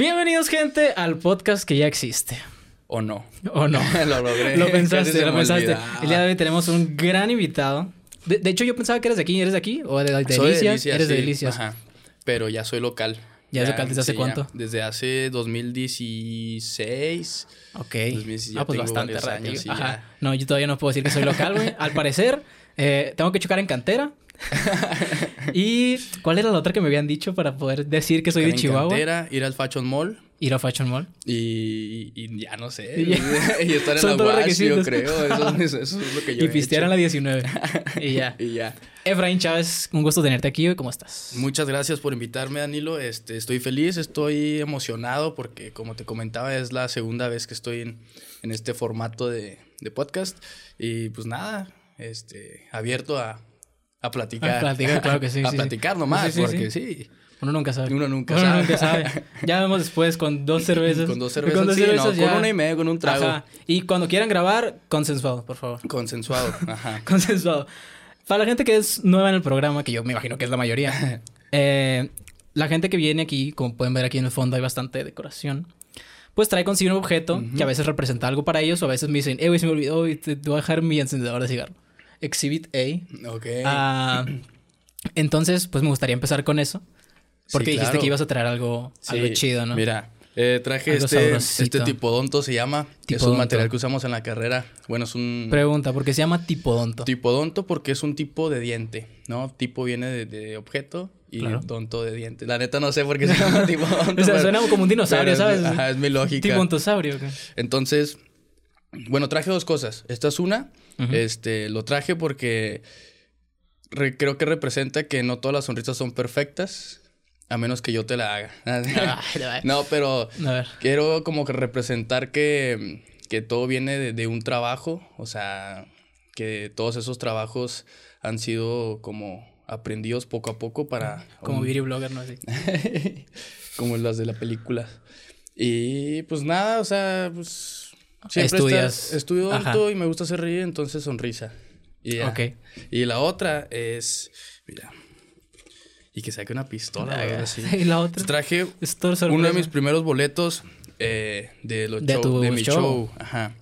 Bienvenidos, gente, al podcast que ya existe. ¿O no? ¿O no? lo logré. Lo Casi pensaste, lo pensaste. El día de hoy tenemos un gran invitado. De, de hecho, yo pensaba que eres de aquí. ¿Eres de aquí? ¿O de, de Delicias? Eres de. Delicias. Ajá. Pero ya soy local. ¿Ya es local desde hace sí, cuánto? ya. Desde hace 2016. Ok. 2016, ya ah, pues bastante rápido. años Ajá. ya. No, yo todavía no puedo decir que soy local, güey. Al parecer, eh, tengo que chocar en cantera. ¿Y cuál era la otra que me habían dicho para poder decir que soy de Chihuahua? Cantera, ir al Fashion Mall Ir a Fashion Mall. y, y ya no sé. Y y estar en la UAS, yo creo. Eso, eso es lo que yo Y he pistear hecho. en la 19. y ya. Y ya. Efraín Chávez, un gusto tenerte aquí. ¿Cómo estás? Muchas gracias por invitarme, Danilo. Este, estoy feliz, estoy emocionado porque, como te comentaba, es la segunda vez que estoy en, en este formato de, de podcast. Y pues nada, este, abierto a, a platicar. A platicar, claro que sí, A sí, platicar nomás, Sí, sí, sí. porque sí. Uno nunca sabe. Uno nunca Uno sabe. nunca sabe. Ya vemos después con dos cervezas. Con dos cervezas, sí, no, con una y media, con un trago. Ajá. Y cuando quieran grabar, consensuado, por favor. Consensuado. Ajá. Consensuado. Para la gente que es nueva en el programa, que yo me imagino que es la mayoría, eh, la gente que viene aquí, como pueden ver aquí en el fondo, hay bastante decoración. Pues trae consigo un objeto que a veces representa algo para ellos, o a veces me dicen, eh, güey, se me olvidó y te, te voy a dejar mi encendedor de cigarro. Exhibit A. Ok. Ah, entonces, pues me gustaría empezar con eso. Porque Sí, dijiste claro. que ibas a traer algo, algo chido, ¿no? Mira, eh, traje Algo este, sabrosito. este tipodonto, se llama. es Tipodonto. un material que usamos en la carrera. Bueno, es un... Pregunta, ¿por qué se llama tipodonto? Tipodonto porque es un tipo de diente, ¿no? Tipo viene de, de objeto y Claro. donto de diente. La neta no sé por qué se llama tipodonto. o sea, pero- suena como un dinosaurio, pero es- ¿sabes? Ajá, es mi lógica. Tipodontosaurio. ¿qué? Entonces, bueno, traje dos cosas. Esta es una. Ujú. Este, lo traje porque re- creo que representa que no todas las sonrisas son perfectas, a menos que yo te la haga. Ay, ay. no, pero. Quiero como que representar que, que todo viene de, de un trabajo, o sea, que todos esos trabajos han sido como aprendidos poco a poco para... Como un- beauty blogger, ¿no? Así. como las de la película. Y pues nada, o sea, pues... Siempre Estudias. estás- estudio Ajá. alto y me gusta hacer reír, entonces sonrisa. Y ya. Ok. Y la otra es... Mira. Y que saque una pistola, Ah, ahora sí. Y la otra. Traje uno de mis primeros boletos eh, de, los De show- tu de mi show. show. Ajá.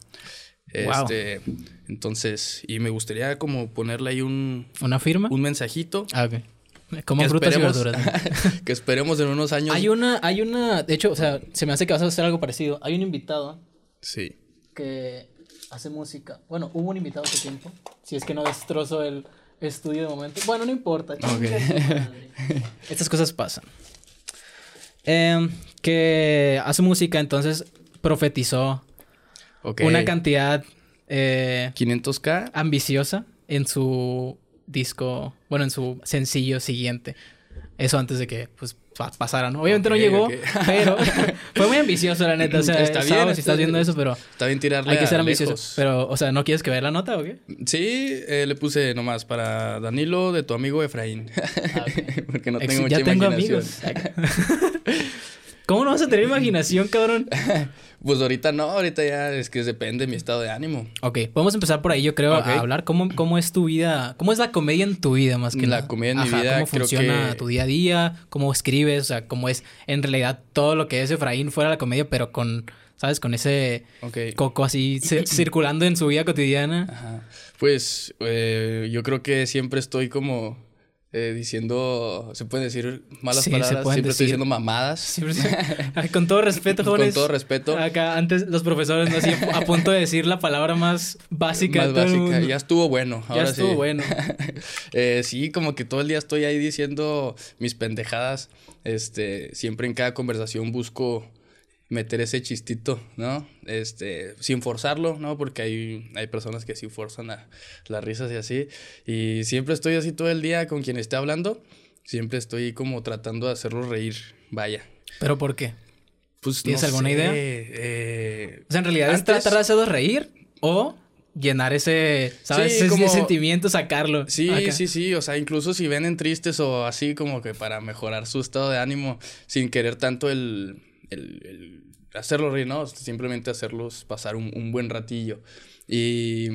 Wow. Este, entonces, y me gustaría como ponerle ahí un, ¿Una firma? un mensajito. Ah, ok. Como que frutas y esperemos- verduras. que esperemos en unos años. hay una, hay una, de hecho, o sea, se me hace que vas a hacer algo parecido. Hay un invitado Sí. Que hace música. Bueno, hubo un invitado hace tiempo. Si es que no destrozo el estudio de momento. Bueno, no importa. Estas cosas pasan. Em, que hace música, entonces profetizó una cantidad eh, 500k. ambiciosa en su disco, bueno, en su sencillo siguiente. Eso antes de que pues pa- pasara, ¿no? Obviamente no llegó, pero fue muy ambicioso, la neta. O sea, Está bien, si está estás viendo bien. eso, pero Está bien tirarle hay que ser ambicioso. lejos. Pero, o sea, ¿no quieres que vea la nota o qué? Sí, eh, le puse nomás para Danilo de tu amigo Efraín. Porque no Ex- tengo mucha ya tengo amigos. ¿Cómo no vas a tener imaginación, cabrón? Pues ahorita no, ahorita ya es que depende de mi estado de ánimo. Ok, podemos empezar por ahí, yo creo, a hablar cómo, cómo es tu vida, cómo es la comedia en tu vida más que La nada. comedia en mi Ajá, vida, cómo creo funciona que- tu día a día, cómo escribes, o sea, cómo es en realidad todo lo que es Efraín fuera de la comedia, pero con, ¿sabes? Con ese coco así ci- circulando en su vida cotidiana. Ajá. Pues eh, yo creo que siempre estoy como eh, diciendo, se pueden decir malas Sí, palabras, siempre estoy diciendo mamadas. Siempre con todo respeto, Con jóvenes. todo respeto. Acá antes los profesores no así a punto de decir la palabra más básica Más de todo básica. Ya estuvo bueno. Ya ahora estuvo sí. bueno. Eh, sí, como que todo el día estoy ahí diciendo mis pendejadas. Este, siempre en cada conversación busco meter ese chistito, ¿no? Este, sin forzarlo, ¿no? Porque hay, hay personas que sí forzan a- las risas y así. Y siempre estoy así todo el día con quien esté hablando. Siempre estoy como tratando de hacerlos reír. Vaya. ¿Pero por qué? Pues, ¿Tienes no alguna sé, idea? eh, O sea, en realidad es tratar de hacerlos reír o llenar ese, ¿sabes? Sí, ese, como- sentimiento, sacarlo. Sí, Acá. sí, sí, o sea, incluso si ven tristes o así como que para mejorar su estado de ánimo sin querer tanto el, el, el hacerlo reír, ¿no? Simplemente hacerlos pasar un, un buen ratillo. Y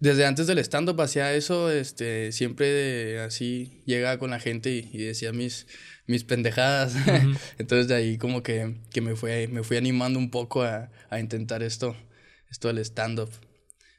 Desde antes del stand-up hacía eso, este, siempre así llegaba con la gente y, y decía mis, mis pendejadas. Entonces de ahí como que, que me, fue, me fui animando un poco a, a intentar esto, esto del stand-up.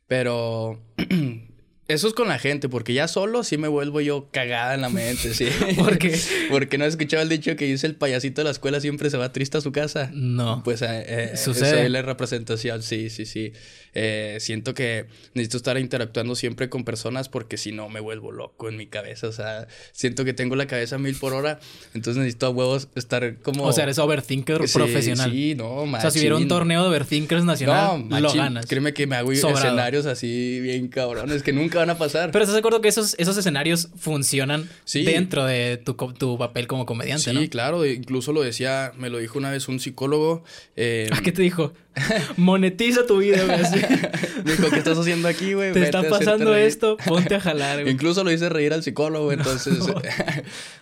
Pero Eso es con la gente, porque ya solo sí me vuelvo yo cagada en la mente, sí. ¿Por qué? Porque no has escuchado el dicho que dice el payasito de la escuela siempre se va triste a su casa. No. Pues eh, eh, Sucede. soy la representación, sí, sí, sí. Eh, siento que necesito estar interactuando siempre con personas porque si no me vuelvo loco en mi cabeza. O sea, siento que tengo la cabeza a mil por hora, entonces necesito a huevos estar como... O sea, eres overthinker Sí, profesional. Sí, no, o sea, si hubiera un machín. torneo de overthinkers nacional, No, lo machín. ganas. Créeme que me hago Sobrado. escenarios así bien cabrones que nunca van a pasar. Pero estás de acuerdo que esos, esos escenarios funcionan Sí. dentro de tu, tu papel como comediante, Sí, ¿no? claro, incluso lo decía, me lo dijo una vez un psicólogo. eh, ¿A qué te dijo? Monetiza tu vida, güey. así. dijo, ¿qué estás haciendo aquí, güey? Te Vete está pasando reír". esto, ponte a jalar, güey. Incluso lo hice reír al psicólogo, entonces.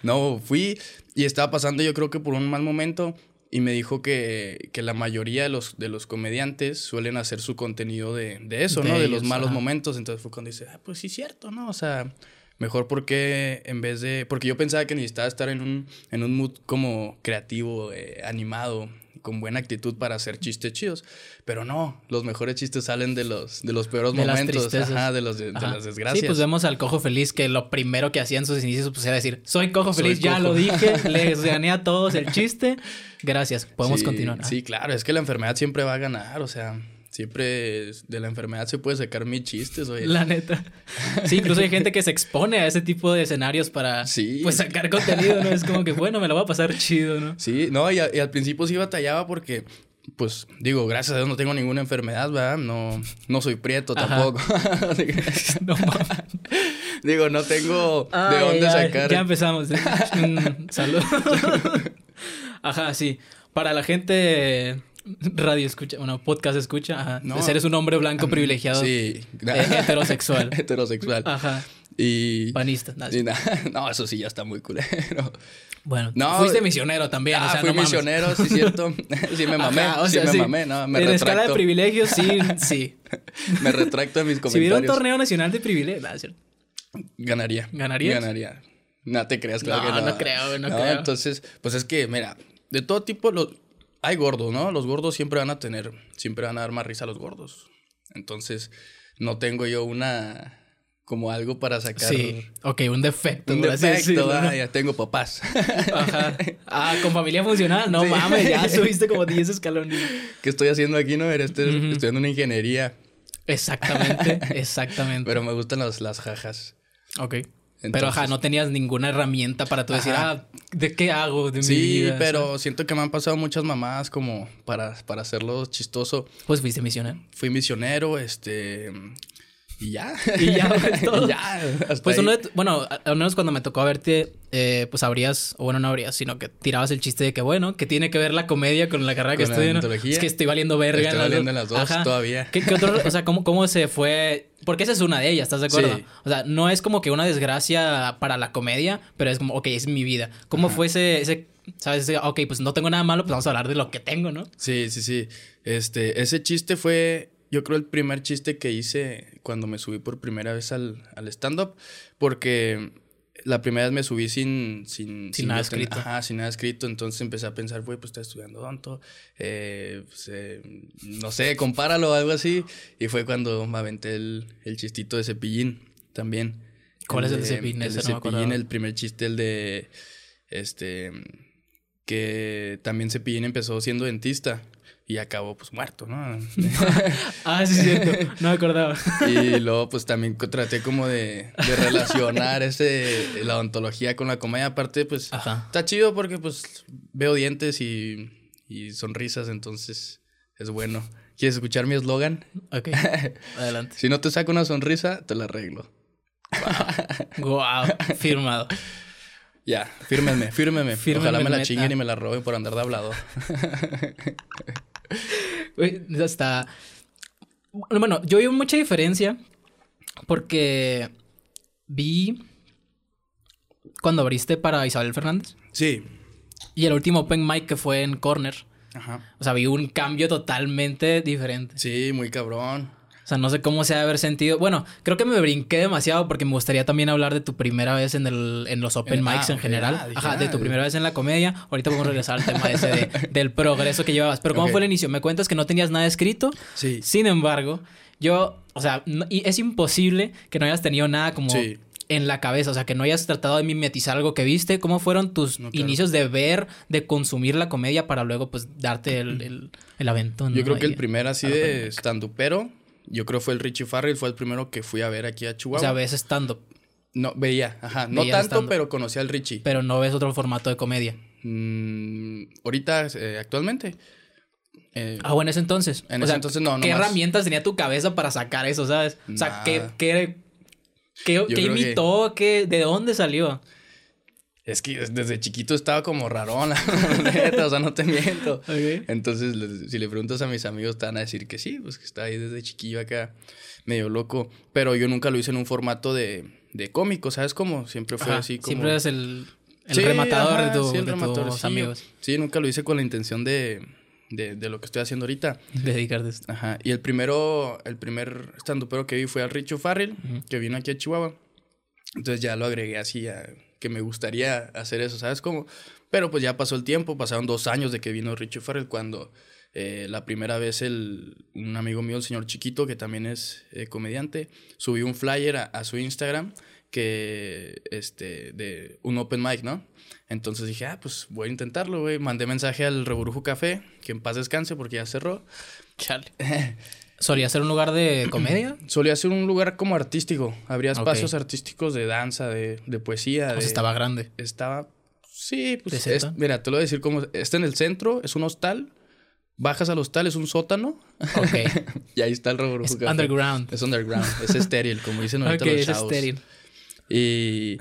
no, fui y estaba pasando, yo creo que por un mal momento. Y me dijo que, que la mayoría de los, de los comediantes suelen hacer su contenido de, de eso, De ¿no? De los malos ajá. momentos. Entonces fue cuando dice, ah, pues sí, cierto, ¿no? O sea, mejor porque en vez de. Porque yo pensaba que necesitaba estar en un, en un mood como creativo, eh, animado, con buena actitud para hacer chistes chidos. Pero no, los mejores chistes salen de los, de los peores De las momentos. tristezas. Ajá, de, los de, las desgracias. Sí, pues vemos al cojo feliz que lo primero que hacía en sus inicios pues era decir, soy cojo Soy feliz, ya cojo. lo dije, les gané a todos el chiste. Gracias, podemos Sí, continuar. Sí, claro, es que la enfermedad siempre va a ganar, o sea, siempre de la enfermedad se puede sacar mil chistes, oye. La neta. Sí, incluso hay gente que se expone a ese tipo de escenarios para Sí. pues sacar contenido, ¿no? Es como que, bueno, me lo voy a pasar chido, ¿no? Sí, no, y, a- y al principio sí batallaba porque, pues, digo, gracias a Dios no tengo ninguna enfermedad, ¿verdad? No, no soy prieto Ajá. tampoco. No mames. digo, no tengo de dónde ay, sacar. Ya empezamos. Mm, Salud. Ajá, sí. Para la gente radio escucha, bueno, podcast escucha, ajá. No. Pues eres un hombre blanco privilegiado. Sí. eh, heterosexual. heterosexual. Ajá. Y... Panista. nada, y na- no, eso sí ya está muy culero. Bueno, No, fuiste misionero también, ah, o sea, fui no mames. misionero, sí, cierto. sí me mamé, Ajá, o sí me mamé, no, me en retracto. escala de privilegios, sí, sí. me retracto de mis comentarios. si hubiera un torneo nacional de privilegios, nada, cierto. Ganaría. ¿Ganarías? Ganaría. No te creas, claro No, que no. no creo, güey, no creo. Entonces, pues es que, mira, de todo tipo, los... hay gordos, ¿no? Los gordos siempre van a tener, siempre van a dar más risa a los gordos. Entonces, no tengo yo una, como algo para sacar Sí, ok, un defecto. un defecto, ah, ya tengo papás. Ajá. Ah, con familia funcional. No Sí. mames, ya subiste como 10 escalones. ¿Qué estoy haciendo aquí, no? Ujú. estudiando una ingeniería, Exactamente, exactamente. pero me gustan las, las jajas. ok. Pero Entonces- ajá, no tenías ninguna herramienta para tú decir, Ajá. ah, ¿de qué hago de mi Sí, vida? pero ¿sabes? siento que me han pasado muchas mamadas como para, para hacerlo chistoso. Pues fuiste misionero. Fui misionero, este... Y ya. Y ya, es todo. Y ya. Pues ahí. uno de bueno, al menos cuando me tocó verte, eh, pues habrías, o bueno, no habrías, sino que tirabas el chiste de que, bueno, que tiene que ver la comedia con la carrera que Con la estudio. ¿no? Es que estoy valiendo verga. Estoy en las valiendo en las dos Ajá. todavía. ¿Qué, qué otro, o sea, ¿cómo, cómo se fue? Porque esa es una de ellas, ¿estás de acuerdo? Sí. O sea, no es como que una desgracia para la comedia, pero es como, ok, es mi vida. ¿Cómo fue ese, ese, sabes? Ok, pues no tengo nada malo, pues vamos a hablar de lo que tengo, ¿no? Sí, sí, sí. Este, ese chiste fue, yo creo, el primer chiste que hice cuando me subí por primera vez al, al stand-up. Porque la primera vez me subí sin... Sin, Sin nada escrito. Ajá, sin nada escrito. Entonces empecé a pensar, güey, pues estoy estudiando odonto. Eh, pues, eh, no sé, compáralo o algo así. Y fue cuando me aventé el, el chistito de cepillín también. ¿Cuál es el de Cepillín? El de no cepillín, el primer chiste, el de... Este... Que también Cepillín empezó siendo dentista. Y acabó pues muerto, ¿no? Ah, sí, es cierto. No me acordaba. y luego pues también traté como de, de relacionar ese, la odontología con la comedia. Aparte pues Ajá. está chido porque pues veo dientes y, y sonrisas, entonces es bueno. ¿Quieres escuchar mi eslogan? Ok. Adelante. Si no te saco una sonrisa, te la arreglo. Wow. Firmado. Ya, fírmenme, fírmenme. Fírmenme Ojalá me la chinguen y me la roben por andar de hablador. Hasta. Bueno, yo vi mucha diferencia porque vi cuando abriste para Isabel Fernández Sí. y el último open mic que fue en Corner. Ajá. O sea, vi un cambio totalmente diferente. Sí, muy cabrón. O sea, no sé cómo se ha de haber sentido. Bueno, creo que me brinqué demasiado porque me gustaría también hablar de tu primera vez en, el, en los open En- mics ah, en general. ah, Ajá, de tu ah. primera vez en la comedia. Ahorita podemos regresar al tema ese de- del progreso que llevabas. Pero ¿cómo fue el inicio? Me cuentas que no tenías nada escrito. Sí. Sin embargo, yo, o sea, no- y es imposible que no hayas tenido nada como Sí. en la cabeza, o sea, que no hayas tratado de mimetizar algo que viste. ¿Cómo fueron tus No, claro. inicios de ver, de consumir la comedia para luego, pues, darte el, el, el aventón? Yo ¿no? creo que Ahí. el primer así de open mics. Yo creo fue el Richie Farrell, fue el primero que fui a ver aquí a O Chihuahua. sea, ves stand-up, no, veía, ajá, no tanto, pero conocía al Richie. pero no ves otro formato de comedia. Mm, ahorita, eh, actualmente. eh, Ah, bueno, en ese entonces. En O ese sea, entonces no, ¿Qué nomás- herramientas tenía tu cabeza para sacar eso, sabes? O sea, ¿qué, qué, qué, qué que- imitó? ¿Qué, ¿De dónde salió? Es que desde chiquito estaba como rarón, la neta, o sea, no te miento. Entonces, si le preguntas a mis amigos, te van a decir que sí, pues que está ahí desde chiquillo acá, medio loco. Pero yo nunca lo hice en un formato de, de cómico, ¿sabes cómo? Siempre fue Ajá, así como... Siempre eres el, el Sí, rematador ajá, de, tu- sí, el de rematador, tus sí, amigos. Sí, nunca lo hice con la intención de, de, de lo que estoy haciendo ahorita. Dedicarte esto. Ajá. Y el primero, el primer estandupero que vi fue al Richo Farrell, que vino aquí a Chihuahua. Entonces ya lo agregué así a que me gustaría hacer eso, ¿sabes cómo? Pero pues ya pasó el tiempo, pasaron dos años de que vino Richo Farrell cuando eh, la primera vez el, un amigo mío, el señor Chiquito, que también es eh, comediante, subió un flyer a, a su Instagram que, este, de un open mic, ¿no? Entonces dije, ah, pues voy a intentarlo, güey. Mandé mensaje al Reburujo Café, que en paz descanse porque ya cerró. Chale. ¿Solía ser un lugar de comedia? Solía ser un lugar como artístico. Habría espacios artísticos de danza, de, de poesía. O de- sea, estaba grande. Estaba. Sí, pues. Es- mira, te lo voy a decir como. Está en el centro, es un hostal. Bajas al hostal, es un sótano. Ok. y ahí está el Reburujo es Café. underground. Es underground. es estéril, como dicen ahorita Ok, los es chavos. estéril. Y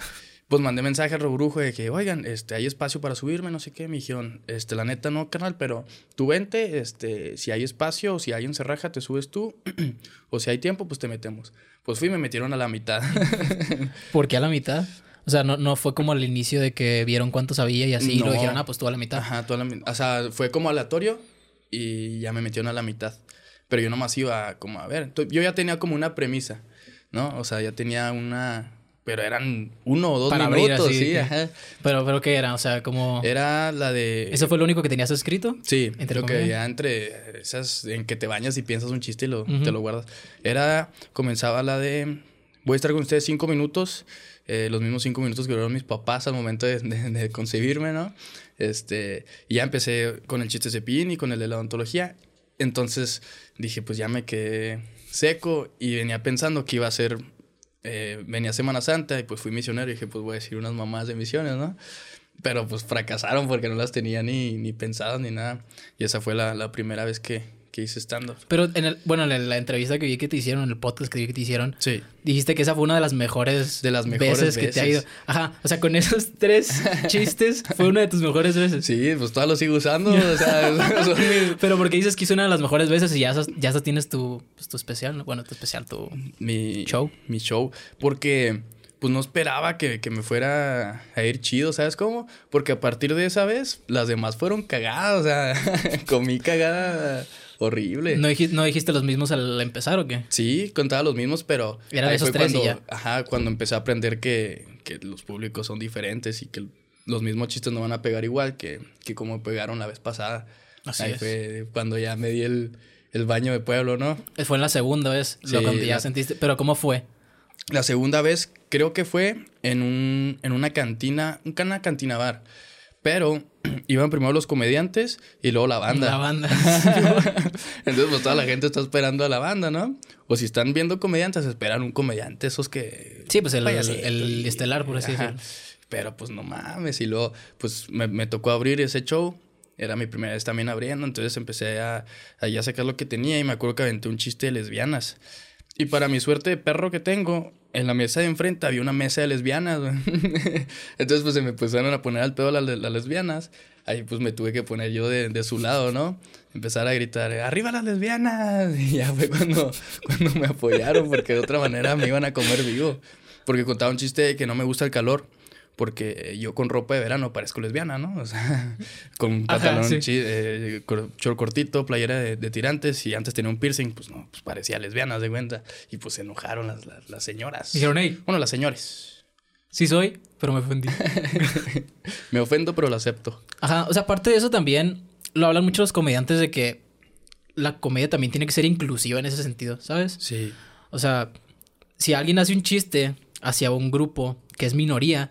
pues mandé mensaje al Rebrujo de que, oigan, este, hay espacio para subirme, no sé qué. Me dijeron, este, la neta no, carnal, pero tú vente, este, si hay espacio o si hay encerraja, te subes tú. o si hay tiempo, pues te metemos. Pues fui y me metieron a la mitad. ¿Por qué a la mitad? O sea, no, no fue como al inicio de que vieron cuánto sabía y así y No. lo dijeron, ah, pues tú a la mitad. Ajá, toda la mi- O sea, fue como aleatorio y ya me metieron a la mitad. Pero yo nomás iba como a ver. Yo ya tenía como una premisa, ¿no? O sea, ya tenía una... Pero eran uno o dos Para abrir minutos, así, sí, ajá. Pero, pero ¿qué era? O sea, como... Era la de... ¿Eso fue lo único que tenías escrito? Sí, Entre lo que ya entre esas en que te bañas y piensas un chiste y lo, Ujú. te lo guardas. Era, comenzaba la de, voy a estar con ustedes cinco minutos, eh, los mismos cinco minutos que duraron mis papás al momento de, de- de concebirme, ¿no? Este, y ya empecé con el chiste cepillín y con el de la odontología. Entonces dije, pues ya me quedé seco y venía pensando que iba a ser, eh, venía Semana Santa y pues fui misionero y dije, pues voy a decir unas mamás de misiones, ¿no? Pero pues fracasaron porque no las tenía ni, ni pensadas ni nada. Y esa fue la, la primera vez que, que hice stand-up. Pero en el, bueno, en la, entrevista que vi que te hicieron, en el podcast que vi que te hicieron, Sí. dijiste que esa fue una de las mejores, De las mejores veces que te ha ido. Ajá, o sea, con esos tres chistes fue una de tus mejores veces. Sí, pues todavía lo sigo usando. o sea, son mis- Pero porque dices que hizo una de las mejores veces y ya, ya tienes tu, pues, tu especial, ¿no? bueno, tu especial, tu... mi Show. Mi show. Porque pues no esperaba que, que me fuera a ir chido, ¿sabes cómo? Porque a partir de esa vez, las demás fueron cagadas. O sea, comí cagada horrible. ¿No dijiste, ¿No dijiste los mismos al empezar o qué? Sí, contaba los mismos, pero. Era de esos fue tres y cuando, ya. Ajá, cuando empecé a aprender que, que los públicos son diferentes y que los mismos chistes no van a pegar igual que, que como pegaron la vez pasada. Así ahí es. fue cuando ya me di el, el baño de pueblo, ¿no? Fue en la segunda vez, lo Sí, cuando ya la- sentiste. Pero ¿cómo fue? La segunda vez creo que fue en, un, en una cantina, un cana cantina bar. Pero iban primero los comediantes y luego la banda. La banda. Entonces, pues toda la gente está esperando a la banda, ¿no? O si están viendo comediantes, esperan un comediante, esos que. Sí, pues el, el estelar, por así decirlo. Pero pues no mames. Y luego, pues me, me tocó abrir ese show. Era mi primera vez también abriendo. Entonces empecé a, a ya sacar lo que tenía. Y me acuerdo que aventé un chiste de lesbianas. Y para mi suerte de perro que tengo, en la mesa de enfrente había una mesa de lesbianas. Entonces, pues se me empezaron a poner al pedo las, las lesbianas. Ahí pues me tuve que poner yo de, de su lado, ¿no? Empezar a gritar, ¡arriba las lesbianas! Y ya fue cuando, cuando me apoyaron, porque de otra manera me iban a comer vivo. Porque contaba un chiste de que no me gusta el calor, porque yo con ropa de verano parezco lesbiana, ¿no? O sea, con pantalón sí. eh, short cortito, playera de, de tirantes y antes tenía un piercing, pues no, pues parecía lesbiana, de cuenta. Y pues se enojaron las, las, las señoras. Dijeron, hey, Bueno, las señores. sí soy, pero me ofendí. Me ofendo, pero lo acepto. Ajá, o sea, aparte de eso también lo hablan muchos los comediantes de que la comedia también tiene que ser inclusiva en ese sentido, ¿sabes? Sí. O sea, si alguien hace un chiste hacia un grupo que es minoría,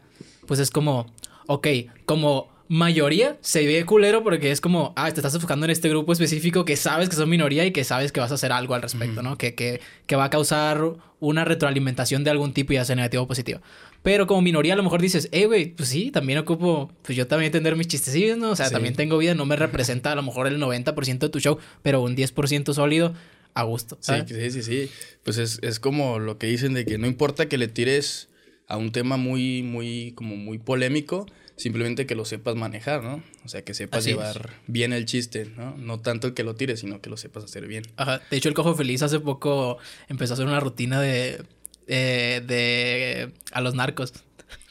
pues es como, ok, como mayoría se ve culero porque es como, ah, te estás enfocando en este grupo específico que sabes que son minoría y que sabes que vas a hacer algo al respecto, ¿no? Que, que, que va a causar una retroalimentación de algún tipo, ya sea negativo o positivo. Pero como minoría a lo mejor dices, eh, güey, pues sí, también ocupo, pues yo también entender mis chistecillos, ¿no? O sea, Sí. también tengo vida, no me representa a lo mejor el 90% de tu show, pero un 10% sólido, a gusto. Sí, sí, sí, sí. Pues es, es como lo que dicen de que no importa que le tires a un tema muy, muy, como muy polémico, simplemente que lo sepas manejar, ¿no? O sea, que sepas Así es. llevar bien el chiste, ¿no? No tanto que lo tires, sino que lo sepas hacer bien. Ajá. De hecho, el Cojo Feliz hace poco empezó a hacer una rutina de. eh, de. a los narcos.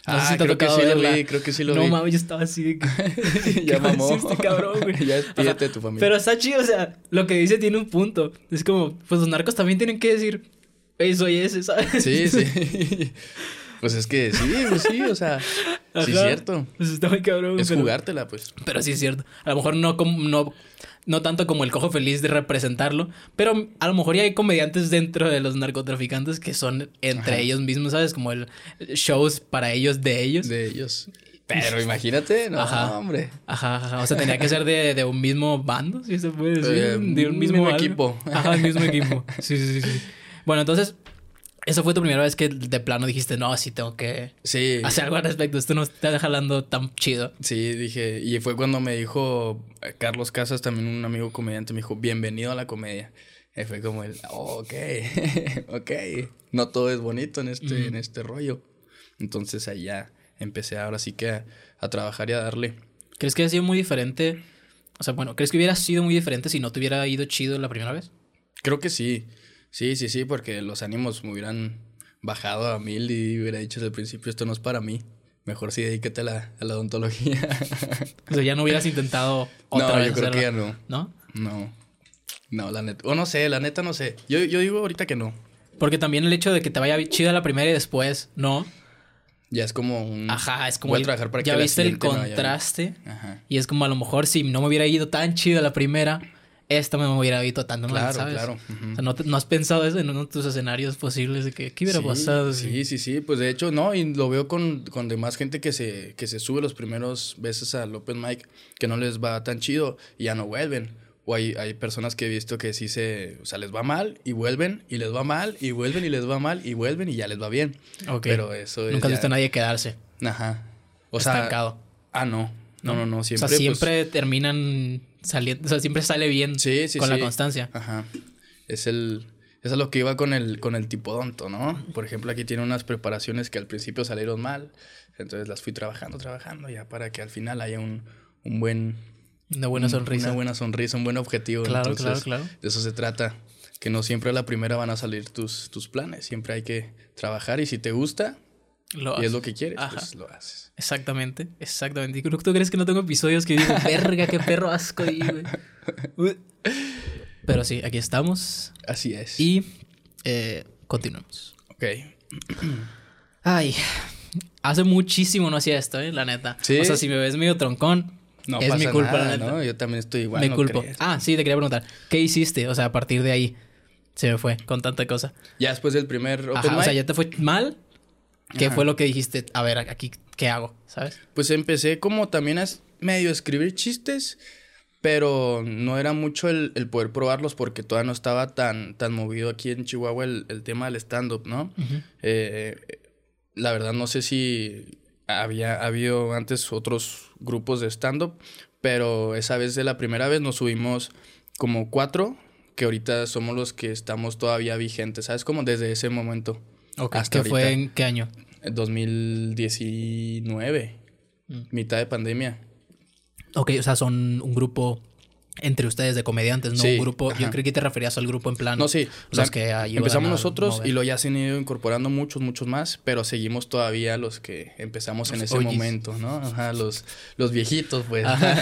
No sé Ah, si te ha creo que sí lo vi, creo que sí lo no vi. mames, yo estaba así de que. ¿qué ya mamó. este cabrón, güey? ya despídete de tu familia. Pero está chido, o sea, lo que dice tiene un punto. Es como, pues los narcos también tienen que decir, hey, soy ese, ¿sabes? Sí, sí. Pues es que sí, pues sí, o sea, sí es cierto. Pues está muy cabrón. Es pero- jugártela, pues. Pero sí es cierto. A lo mejor no, no, no tanto como el cojo feliz de representarlo, pero a lo mejor ya hay comediantes dentro de los narcotraficantes que son entre Ajá. ellos mismos, ¿sabes? Como el shows para ellos de ellos. De ellos. Pero imagínate, no, Ajá. hombre. Ajá, ajá. O sea, tenía que ser de, de un mismo bando, si se puede decir. Eh, de un mismo mismo, equipo. Ajá, el mismo equipo. Sí, sí, sí. Bueno, entonces, esa fue tu primera vez que de plano dijiste, no, sí tengo que Sí. hacer algo al respecto. Esto no está jalando tan chido. Sí, dije, y fue cuando me dijo eh, Carlos Casas, también un amigo comediante, me dijo, bienvenido a la comedia. Y fue como el, "Oh, ok, ok, no todo es bonito en este, en este rollo. Entonces ahí ya empecé ahora sí que a, a trabajar y a darle. ¿Crees que ha sido muy diferente? O sea, bueno, ¿crees que hubiera sido muy diferente si no te hubiera ido chido la primera vez? Creo que sí, sí, sí, sí, porque los ánimos me hubieran bajado a mil y hubiera dicho desde el principio, esto no es para mí. Mejor sí dedícate a la, a la odontología. O sea, ya no hubieras intentado otra no, vez yo creo que ya no. ¿no? No. No, la neta. O no sé, la neta no sé. Yo, yo digo ahorita que no. Porque también el hecho de que te vaya chida la primera y después, ¿no? Ya es como un. Ajá, es como... Voy a el- trabajar para ya que viste el contraste. Ajá. Y es como a lo mejor si no me hubiera ido tan chida la primera, esta me hubiera ido tanto mal, Claro, ¿sabes? claro. ujú. O sea, ¿no, te- no has pensado eso en uno de tus escenarios posibles de que qué hubiera sí, pasado? Sí, sí, sí. Pues de hecho, no. Y lo veo con, con demás gente que se, que se sube los primeros veces al Open Mic que no les va tan chido y ya no vuelven. O hay, hay personas que he visto que sí se. O sea, les va mal y vuelven y les va mal y vuelven y les va mal y vuelven y ya les va bien. Ok. Pero eso es. Nunca has ya- visto a nadie quedarse Ajá. O sea. estancado. Ah, no. No, no, no. Siempre. o sea, pues, siempre terminan saliendo, o sea, siempre sale bien Sí, sí, con sí. la constancia. Ajá. Es el. Eso es lo que iba con el, con el tipodonto, ¿no? Por ejemplo, aquí tiene unas preparaciones que al principio salieron mal. Entonces las fui trabajando, trabajando, ya para que al final haya un, un buen. Una buena un- sonrisa. Una buena sonrisa, un buen objetivo. Claro, Entonces, claro, claro. De eso se trata. Que no siempre a la primera van a salir tus, tus planes. Siempre hay que trabajar y si te gusta Lo y es lo que quieres, Ajá. pues lo haces. Exactamente, exactamente. ¿Y ¿Tú crees que no tengo episodios que digo, verga, qué perro asco. Pero sí, aquí estamos Así es. y eh, continuamos. Ok. Ay, hace muchísimo no hacía esto, ¿eh? La neta. ¿Sí? O sea, si me ves medio troncón, No es pasa mi culpa, nada, la neta. ¿no? Yo también estoy igual. me no culpo. crees. Ah, sí, te quería preguntar. ¿Qué hiciste? O sea, a partir de ahí se me fue con tanta cosa. Ya después del primer Open Ajá, o sea, ya te fue mal. ¿Qué Ajá. fue lo que dijiste? A ver, aquí, ¿qué hago? ¿Sabes? Pues empecé como también a medio escribir chistes, pero no era mucho el, el poder probarlos porque todavía no estaba tan, tan movido aquí en Chihuahua el, el tema del stand-up, ¿no? Eh, la verdad no sé si había habido antes otros grupos de stand-up, pero esa vez de la primera vez nos subimos como cuatro, que ahorita somos los que estamos todavía vigentes, ¿sabes? Como desde ese momento, Ok, Hasta ¿Qué fue en qué año? en 2019, Mm. mitad de pandemia. Ok, o sea, son un grupo entre ustedes de comediantes, no Sí, un grupo. Yo creí que te referías al grupo en plan. No, sí. o sea, que empezamos nosotros mover. y luego ya se han ido incorporando muchos, muchos más, pero seguimos todavía los que empezamos en ese momento, ¿no? Ajá, los, los viejitos, pues. Ajá.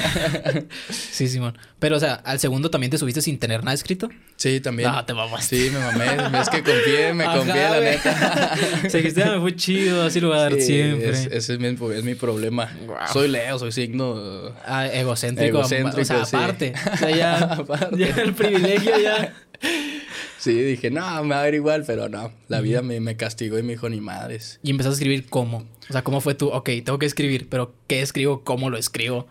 sí, Simón. Pero, o sea, al segundo también te subiste sin tener nada escrito. Sí, también. No, te mamaste. Sí, me mamé. Es que confié, me Ajá, confié, la neta. Se dijiste, ah, me fue chido, así lo voy a dar Sí, siempre. es- ese es mi, es mi problema. Soy Leo, soy signo. Ah, egocéntrico. Egocéntrico, o sea, sí. aparte. O sea, ya, ya el privilegio ya. Sí, dije, no, me va a ver igual, pero no. La vida me, me castigó y me dijo, ni madres. Y empezaste a escribir cómo. O sea, ¿cómo fue tú? Ok, tengo que escribir, pero ¿qué escribo? ¿Cómo lo escribo?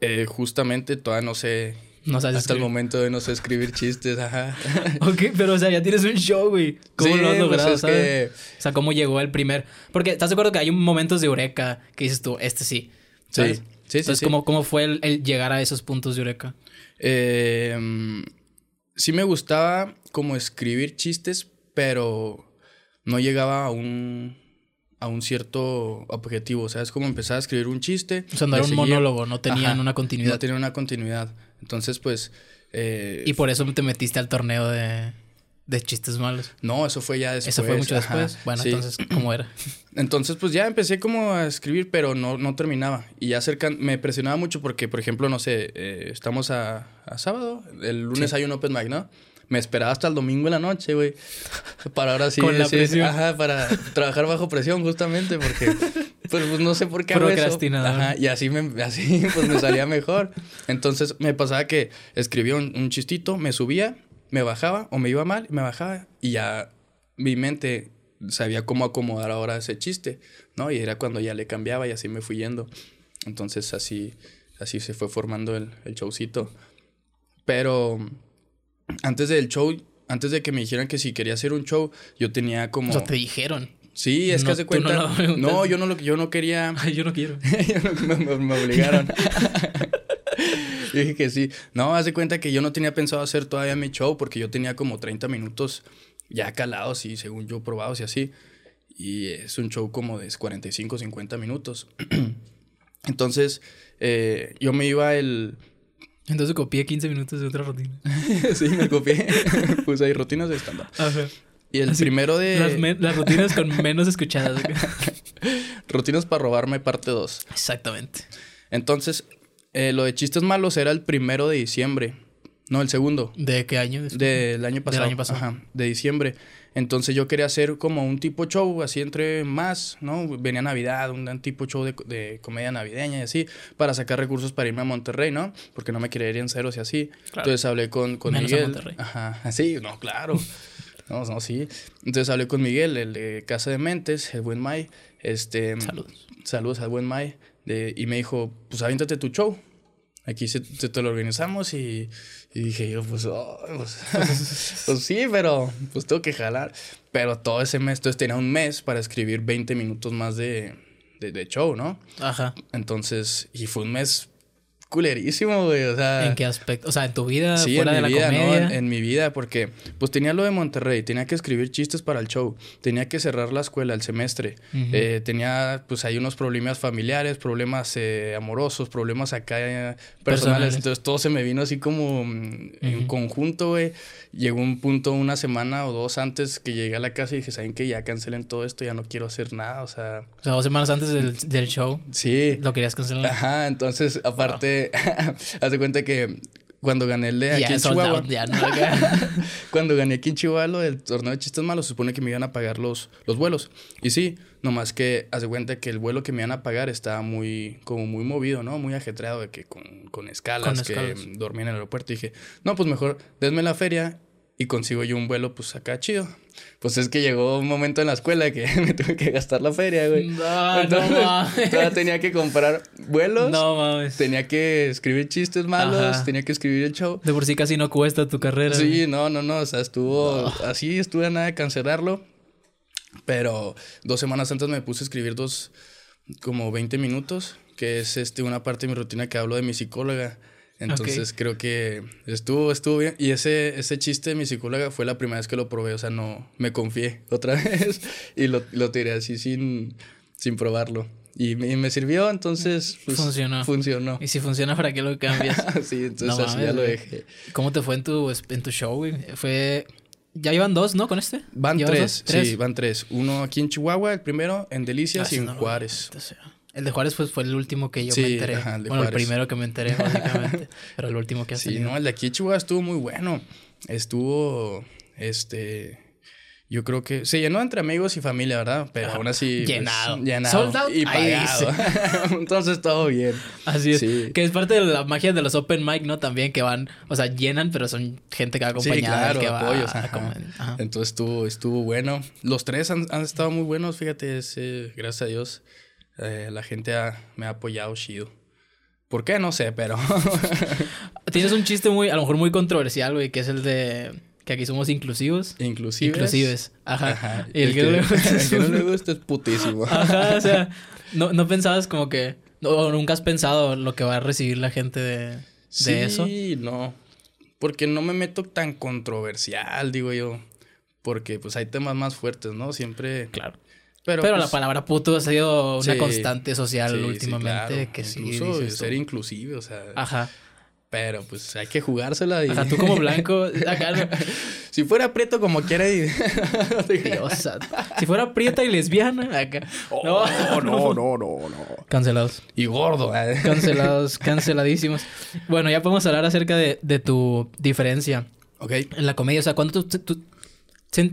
Eh, justamente todavía no sé. No sabes Hasta el momento de no sé escribir chistes, ajá. Ok, pero o sea, ya tienes un show, güey. ¿Cómo Sí, lo has pues logrado, es sabes? que- O sea, ¿cómo llegó el primer...? Porque, ¿estás de acuerdo que hay momentos de eureka que dices tú, este sí? Sí, ¿sabes? sí, sí, Entonces, sí. ¿cómo, ¿cómo fue el, el llegar a esos puntos de eureka? Eh, sí me gustaba como escribir chistes, pero no llegaba a un, a un cierto objetivo. O sea, es como empezar a escribir un chiste. O sea, no era un seguía- monólogo, no tenían Ajá, una continuidad. No tenía una continuidad. Entonces, pues... eh, Y por eso te metiste al torneo de, de chistes malos. no, eso fue ya después. Eso fue mucho ajá, después. Bueno, sí. entonces, ¿cómo era? Entonces, pues ya empecé como a escribir, pero no, no terminaba. Y ya cerca me presionaba mucho porque, por ejemplo, no sé, eh, estamos a, a sábado, el lunes Sí. hay un open mic, ¿no? Me esperaba hasta el domingo en la noche, güey. Para ahora sí. Con la decir- presión. Ajá, para trabajar bajo presión, justamente, porque, pues, pues, no sé por qué hago eso. Procrastinador. Ajá, y así, me, así pues me salía mejor. Entonces me pasaba que escribía un, un chistito, me subía, me bajaba, o me iba mal, me bajaba, y ya mi mente sabía cómo acomodar ahora ese chiste, ¿no? Y era cuando ya le cambiaba y así me fui yendo. Entonces así, así se fue formando el, el showcito. Pero antes del show, antes de que me dijeran que si quería hacer un show, yo tenía como... O sea, te dijeron. Sí, es No, que no cuenta. No, yo no lo yo no quería. Ay, yo no quiero. me, me- me obligaron. Yo dije que sí. No, haz de cuenta que yo no tenía pensado hacer todavía mi show porque yo tenía como 30 minutos ya calados y según yo probados y así. Y es un show como de 45, 50 minutos. Entonces, eh, yo me iba el... Entonces copié 15 minutos de otra rutina. sí, me copié. Puse ahí rutinas de stand-up. Y el Así, primero de... Las, las rutinas con menos escuchadas. Rutinas para robarme parte 2. Exactamente. Entonces, eh, lo de chistes malos era el primero de diciembre. No, el segundo. ¿De qué año? Del año pasado. año pasado. Ajá, de diciembre. Entonces yo quería hacer como un tipo show, así entre más, ¿no? Venía Navidad, un, un tipo show de, de comedia navideña y así, para sacar recursos para irme a Monterrey, ¿no? Porque no me quería ir en ceros y así. Claro. Entonces hablé con, con Menos a Miguel. Monterrey. Ajá, sí, no, claro. no, no, sí. Entonces hablé con Miguel, el de Casa de Mentes, el buen May. Este, Saludos. Saludos al buen May. De- y me dijo, pues aviéntate tu show. Aquí se, se te lo organizamos y, y dije yo, pues, oh, pues, pues sí, pero pues tengo que jalar. Pero todo ese mes, entonces tenía un mes para escribir 20 minutos más de, de, de show, ¿no? Ajá. Entonces, y fue un mes culerísimo, güey, o sea... ¿En qué aspecto? O sea, en tu vida, Sí, fuera en de la mi vida, ¿no? En, en mi vida, porque pues tenía lo de Monterrey, tenía que escribir chistes para el show, tenía que cerrar la escuela el semestre, eh, tenía pues hay unos problemas familiares, problemas eh, amorosos, problemas acá eh, personales. Personales. entonces todo se me vino así como mm, en conjunto, güey. Llegó un punto una semana o dos antes que llegué a la casa y dije, ¿saben qué? Ya cancelen todo esto, ya no quiero hacer nada, o sea, O sea, dos semanas antes del, del show, sí. lo querías cancelar. Ajá, entonces aparte, haz de cuenta que cuando gané el de aquí en Chihuahua, out, no, cuando gané aquí en Chihuahua lo del torneo de chistes malos, se supone que me iban a pagar los, los vuelos. Y sí, nomás que haz de cuenta que el vuelo que me iban a pagar estaba muy, como muy movido, ¿no? Muy ajetreado de que con, con escalas, Con escalas. que dormía en el aeropuerto. Y dije, no, pues mejor denme la feria y consigo yo un vuelo, pues acá chido. Pues es que llegó un momento en la escuela que me tuve que gastar la feria, güey. No, Entonces, no mames. todavía tenía que comprar vuelos. No mames. Tenía que escribir chistes malos, Ajá. tenía que escribir el show. De por sí casi no cuesta tu carrera. Sí, no, no, no, o sea, estuvo así, estuve a nada de cancelarlo. Pero dos semanas antes me puse a escribir dos, como 20 minutos, que es este, una parte de mi rutina que hablo de mi psicóloga. Entonces creo que estuvo, estuvo bien. Y ese, ese chiste de mi psicóloga fue la primera vez que lo probé, o sea, no me confié otra vez y lo, lo tiré así sin, sin probarlo. Y me, y me sirvió, entonces pues, Funcionó. Funcionó. Y si funciona, ¿para qué lo cambias? sí, entonces No así mames, ya lo dejé. ¿Cómo te fue en tu, en tu show, güey? Fue... Ya llevan dos, ¿no? Con este. Van ¿Llevas tres, dos? sí, van tres. Uno aquí en Chihuahua, el primero, en Delicias Ah, y en no, Juárez. entonces, El de Juárez pues, fue el último que yo Sí, me enteré. ajá, el de bueno, el primero que me enteré, básicamente. pero el último que has Sí, no, el de aquí de Chihuahua estuvo muy bueno. Estuvo, este, yo creo que se llenó entre amigos y familia, ¿verdad? Pero Ajá. aún así, pues, Llenado. llenado Sold out, y pagado. Entonces todo bien. Así es. Sí. Que es parte de la magia de los open mic, ¿no? También que van, o sea, llenan, pero son gente que va Sí, acompañada. claro, que va apoyos. a ajá. comer. Ajá. Entonces estuvo, estuvo bueno. Los tres han, han estado muy buenos, fíjate, gracias a Dios. Eh, la gente ha- me ha apoyado chido. ¿Por qué? No sé, pero... Tienes un chiste muy, a lo mejor muy controversial, güey, que es el de que aquí somos inclusivos. Inclusive. Inclusives. Ajá. Ajá. Y el, que, no le gusta el es que no le gusta es putísimo. Ajá, o sea, no, no pensabas como que. O nunca has pensado lo que va a recibir la gente de, de sí, eso. no. Porque no me meto tan controversial, digo yo. Porque pues hay temas más fuertes, ¿no? Siempre. Claro. Pero, Pero, pues, la palabra puto ha sido una sí, constante social sí, sí, últimamente. claro. Que sí. Incluso dices ser inclusive, o sea. Ajá. Pero pues hay que jugársela. Y... Ajá, tú como blanco. Si fuera prieto como quiera y. Dios. Si fuera prieta y lesbiana, acá. no, no, no, no, no. Cancelados. Y gordo. ¿eh? Cancelados, canceladísimos. Bueno, ya podemos hablar acerca de, de tu diferencia ok. en la comedia. O sea, ¿cuándo tú,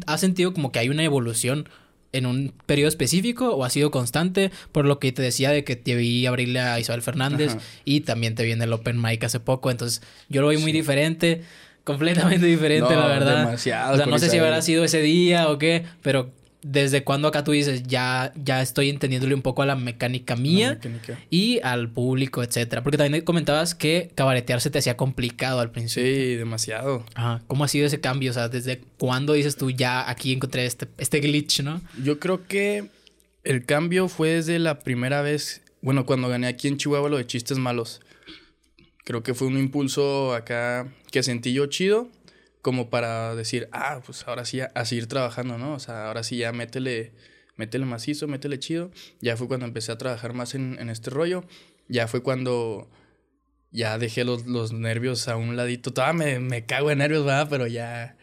has sentido como que hay una evolución en un periodo específico o ha sido constante? Por lo que te decía de que te vi abrirle a Isabel Fernández Ajá. y también te vi en el Open Mic hace poco. Entonces, yo lo veo muy diferente. Completamente diferente, No, la verdad. demasiado O sea, no sé si habrá sido ese día o qué, pero desde cuando acá tú dices, ya, ya estoy entendiéndole un poco a la mecánica mía La mecánica. y al público, etcétera. Porque también comentabas que cabaretear se te hacía complicado al principio. Sí, demasiado. Ajá. ¿Cómo ha sido ese cambio? O sea, ¿desde cuándo dices tú ya aquí encontré este, este glitch, no? Yo creo que el cambio fue desde la primera vez, bueno, cuando gané aquí en Chihuahua lo de chistes malos. Creo que fue un impulso acá que sentí yo chido, como para decir, ah, pues ahora sí a, a seguir trabajando, ¿no? O sea, ahora sí ya métele, métele macizo, métele chido. Ya fue cuando empecé a trabajar más en, en este rollo. Ya fue cuando ya dejé los, los nervios a un ladito. Todavía me, me cago en nervios, ¿verdad? Pero ya,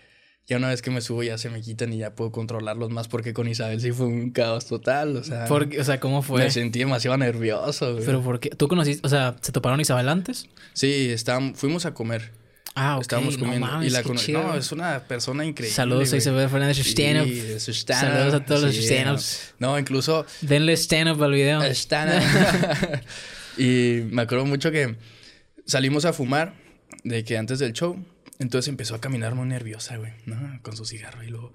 ya una vez que me subo ya se me quitan y ya puedo controlarlos más porque con Isabel sí fue un caos total. O sea, Porque, o sea, ¿cómo fue? me sentí demasiado nervioso. güey. Pero porque tú conociste, o sea, ¿se toparon Isabel antes? Sí, estábamos, fuimos a comer. Ah, ok. Estábamos no comiendo. mames, y la cono-. No, es una persona increíble. Saludos a. Isabel Fernández, Sí. Saludos a todos los Sí, stand-ups. No, incluso Denle stand-up al video. stand-up. y me acuerdo mucho que salimos a fumar de que antes del show. Entonces empezó a caminar muy nerviosa, güey, ¿no? Con su cigarro. Y luego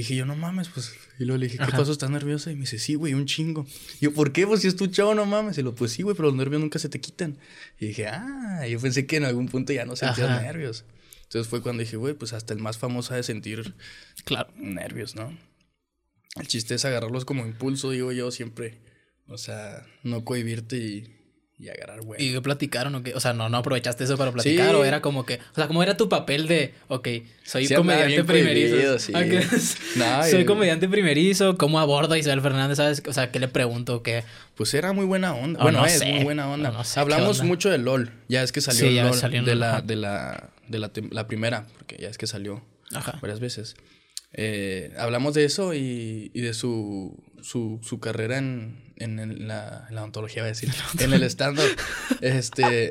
dije yo, no mames, pues. Y luego le dije, ¿qué Ajá. pasó? ¿Estás nerviosa? Y me dice, sí, güey, un chingo. Y yo, ¿por qué? Pues si es tu show, no mames. Y lo, pues sí, güey, pero los nervios nunca se te quitan. Y dije, ah, yo pensé que en algún punto ya no sentías Ajá. nervios. Entonces fue cuando dije, güey, pues hasta el más famoso ha de sentir Claro. nervios, ¿no? El chiste es agarrarlos como impulso, digo yo, siempre. O sea, no cohibirte y, y agarrar, güey. ¿Y platicaron o qué? O sea, no, no aprovechaste eso para platicar Sí. o era como que, o sea, ¿cómo era tu papel de, ok, soy Sí, comediante primerizo? sí. No, soy comediante primerizo, ¿cómo abordo a Isabel Fernández? ¿Sabes? O sea, ¿qué le pregunto? ¿Qué? Pues era muy buena onda. Oh, bueno, no es sé. muy buena onda. No sé Hablamos onda. mucho de LOL. Ya es que salió Sí, ya LOL salió de, la, de la de la, tem- la primera, porque ya es que salió Ajá. varias veces. Eh, hablamos de eso y, y de su, su, su carrera en, en, el- la, en la ontología, voy a decir, en el stand-up. este,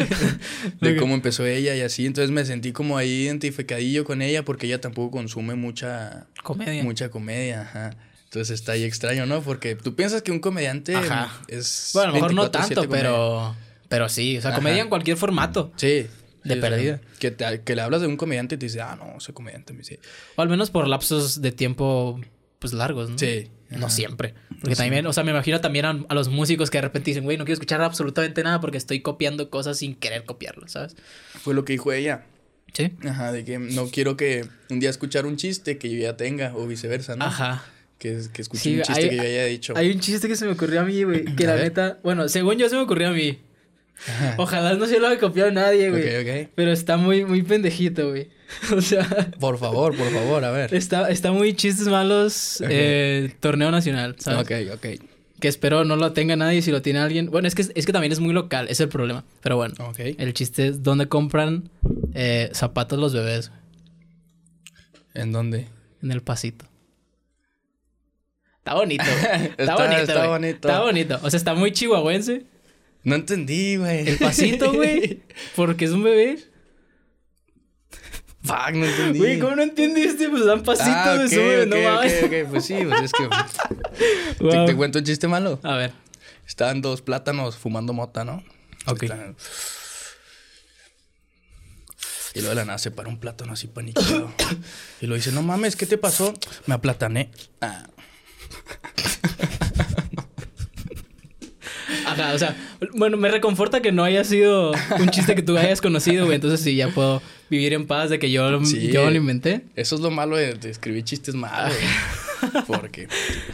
de cómo empezó ella y así. Entonces me sentí como ahí identificadillo con ella porque ella tampoco consume mucha, Comedia. mucha comedia. Ajá. Entonces está ahí extraño, ¿no? Porque tú piensas que un comediante Ajá. es. Bueno, a lo mejor no 24/7 tanto, pero, pero sí, o sea, Ajá. comedia en cualquier formato. Sí. De sí, perdida. que, te- que le hablas de un comediante y te dice, ah, no, soy comediante. Me dice, O al menos por lapsos de tiempo, pues largos, ¿no? sí. No siempre. Porque también, o sea, me imagino también a, a los músicos que de repente dicen, güey, no quiero escuchar absolutamente nada porque estoy copiando cosas sin querer copiarlo, ¿sabes? Fue lo que dijo ella. Sí. Ajá, de que no quiero que un día escuchar un chiste que yo ya tenga o viceversa, ¿no? Ajá. Que, que escuche Sí, un chiste hay- que yo haya dicho. Hay un chiste que se me ocurrió a mí, güey. Que A la ver. neta, bueno, según yo se me ocurrió a mí. Ojalá no se lo haya copiado nadie, güey. Ok, ok. Pero está muy, muy pendejito, güey. O sea, Por favor, por favor, a ver. está, está muy chistes malos eh, torneo nacional, ¿sabes? Ok, ok. que espero no lo tenga nadie. Si lo tiene alguien. Bueno, es que, es que también es muy local, es el problema. Pero bueno, Ok. el chiste es dónde compran eh, zapatos los bebés. ¿En dónde? En el pasito. Está bonito. Está, Está- bonito. está bonito. Está bonito. O sea, está muy chihuahuense. No entendí, güey. El pasito, güey. Porque es un bebé. Fuck, no entendí. Güey, ¿cómo no entendiste? Pues dan pasito ah, de ok, sube, no mames. ok, ok. Pues sí, pues es que... ¿Te, Wow. te cuento un chiste malo? A ver. Estaban dos plátanos fumando mota, ¿no? Ok. Y luego de la nada se para un plátano así paniqueado. y lo dice, no mames, ¿qué te pasó? Me aplatané. Ah. Ajá, o sea, bueno, me reconforta que no haya sido un chiste que tú hayas conocido, güey. Entonces sí, ya puedo vivir en paz de que yo, Sí. yo lo inventé. Eso es lo malo de, de escribir chistes malos. güey. Porque...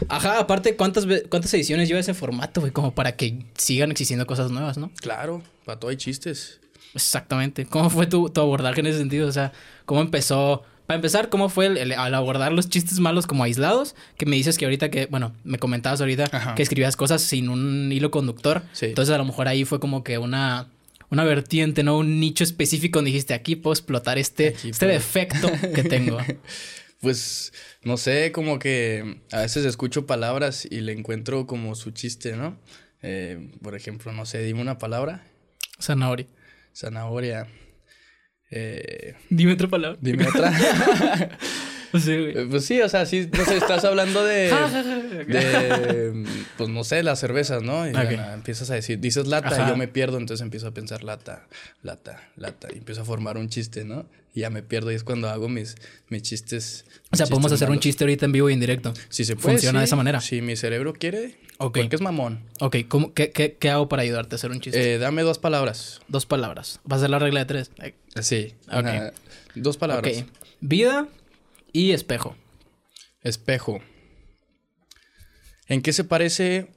Ajá, aparte, ¿cuántas, ¿cuántas ediciones lleva ese formato, güey? Como para que sigan existiendo cosas nuevas, ¿no? Claro, para todo hay chistes. Exactamente. ¿Cómo fue tu, tu abordaje en ese sentido? O sea, ¿cómo empezó? Para empezar, ¿cómo fue el, el- al abordar los chistes malos como aislados? Que me dices que ahorita que, bueno, me comentabas ahorita Ajá. que escribías cosas sin un hilo conductor. Sí. Entonces a lo mejor ahí fue como que una, una vertiente, ¿no? Un nicho específico donde dijiste, aquí puedo explotar este, Aquí este puedo". defecto que tengo. Pues, no sé, como que a veces escucho palabras y le encuentro como su chiste, ¿no? Eh, por ejemplo, no sé, dime una palabra. Zanahoria. Zanahoria. Eh, Dime otra palabra. dime otra. Güey. Eh, pues sí, o sea, sí, no sé, estás hablando de... de pues no sé, las cervezas, ¿no? Y Ok. ya, empiezas a decir, dices lata, Ajá. y yo me pierdo, entonces empiezo a pensar lata, lata, lata, y empiezo a formar un chiste, ¿no? Y ya me pierdo y es cuando hago mis, mis chistes. O sea, podemos chistes hacer un chiste ahorita en vivo y en directo. Si se puede. Funciona de esa manera. Si mi cerebro quiere, Ok. porque es mamón. Ok, ¿cómo, qué, qué, qué hago para ayudarte a hacer un chiste? Eh, dame dos palabras. Dos palabras. Va a ser la regla de tres. Sí. Ok. Dos palabras. Ok. Vida y espejo. Espejo. ¿En qué se parece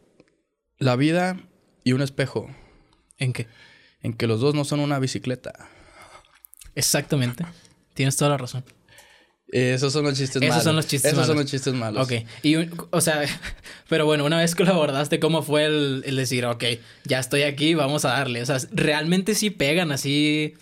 la vida y un espejo? ¿En qué? En que los dos no son una bicicleta. Exactamente. Tienes toda la razón. Eh, Esos son los chistes Esos malos. son los chistes Esos son los chistes malos. Ok. Y, un- o sea, pero bueno, una vez que lo abordaste, ¿cómo fue el, el decir, ok, ya estoy aquí, vamos a darle? O sea, ¿realmente sí pegan así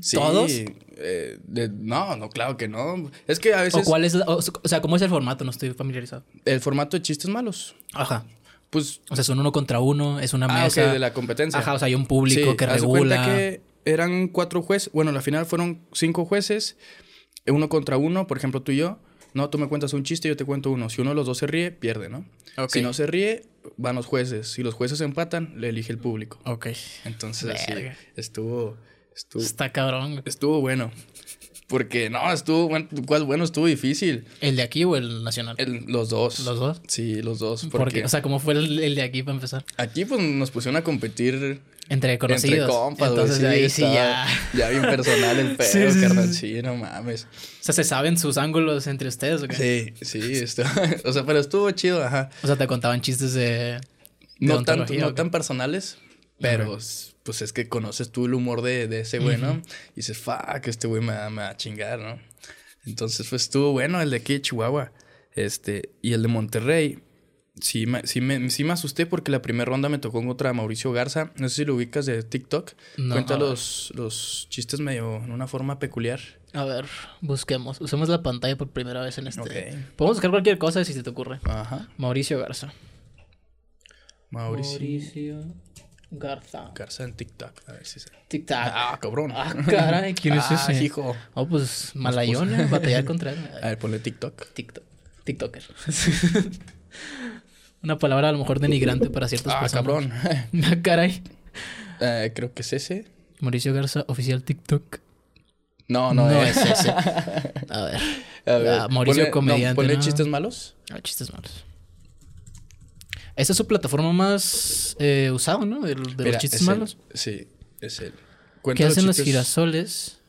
Sí, todos? Eh, de- no, no, claro que no. Es que a veces ¿O cuál es, o, o sea, cómo es el formato? No estoy familiarizado. el formato de chistes malos. Ajá. Pues, O sea, son uno contra uno, es una ah, mesa. de la competencia. Ajá, o sea, hay un público Sí, que de cuenta regula. que eran cuatro jueces. Bueno, la final fueron cinco jueces. Uno contra uno, por ejemplo, tú y yo. No, tú me cuentas un chiste y yo te cuento uno. Si uno de los dos se ríe, pierde, ¿no? Ok. Si no se ríe, van los jueces. Si los jueces empatan, le elige el público. Ok. Entonces, así, estuvo, estuvo, Está cabrón. estuvo bueno. Porque, no, estuvo bueno. ¿Cuál bueno? Estuvo difícil. ¿El de aquí o el nacional? El- los dos. ¿Los dos? Sí, los dos. Porque, Porque o sea, ¿cómo fue el, el de aquí para empezar? aquí, pues, nos pusieron a competir Entre conocidos. Entre compas. Entonces Sí, ahí sí ya. Ya bien personal el pedo, Sí, sí, carnal. sí. No mames. O sea, ¿se saben sus ángulos entre ustedes o qué? Sí, sí, esto. o sea, pero estuvo chido, ajá. O sea, te contaban chistes de. de No, tanto, no ¿o qué? tan personales, pero pues es que conoces tú el humor de, de ese güey, ¿no? Y dices, fuck, este güey me, va- me va a chingar, ¿no? Entonces, pues estuvo bueno el de aquí de Chihuahua. Este, y el de Monterrey. Sí me, sí, me, sí me asusté porque la primera ronda me tocó contra Mauricio Garza. No sé si lo ubicas de TikTok. No, Cuenta los, los chistes medio en una forma peculiar. A ver, busquemos. Usemos la pantalla por primera vez en este. Ok. Podemos buscar cualquier cosa si se te ocurre. Ajá. Mauricio Garza. Mauricio Garza. Garza en TikTok. A ver si se. TikTok. Ah, cabrón. Ah, caray, ¿quién es Ah, ese? hijo. Oh, pues malayón, ¿eh? batallar contra él. A ver, ponle TikTok. TikTok. TikToker. Una palabra a lo mejor denigrante para ciertas Ah, personas. cabrón. Ah, caray. Eh, creo que es ese. Mauricio Garza, oficial TikTok. No, no, No, es ese. A ver. A ver, Ah, Mauricio ponle- no, comediante, ponle ¿no? chistes malos. Ah, chistes malos. Esa es su plataforma más eh, usada, ¿no? De, de Mira, los chistes él. malos. Sí, es él. ¿Qué hacen los girasoles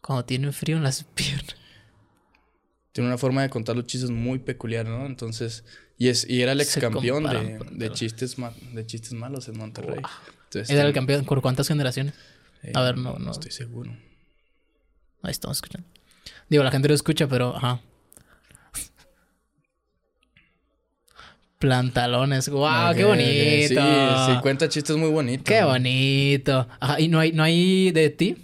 cuando tienen frío en las piernas? Tiene una forma de contar los chistes muy peculiar, ¿no? Entonces, y es y era el ex Se campeón de, chistes de chistes malos en Monterrey. Wow. Entonces, Era el campeón por cuántas generaciones. eh, A ver, no, no. estoy seguro. Ahí estamos escuchando. Digo, la gente lo escucha, pero ajá. Plantalones. ¡Wow! ¡Qué Ok, bonito! Sí, sí, cuenta chistes muy bonitos. ¡Qué bonito! Ajá, ¿y no hay, no hay de ti?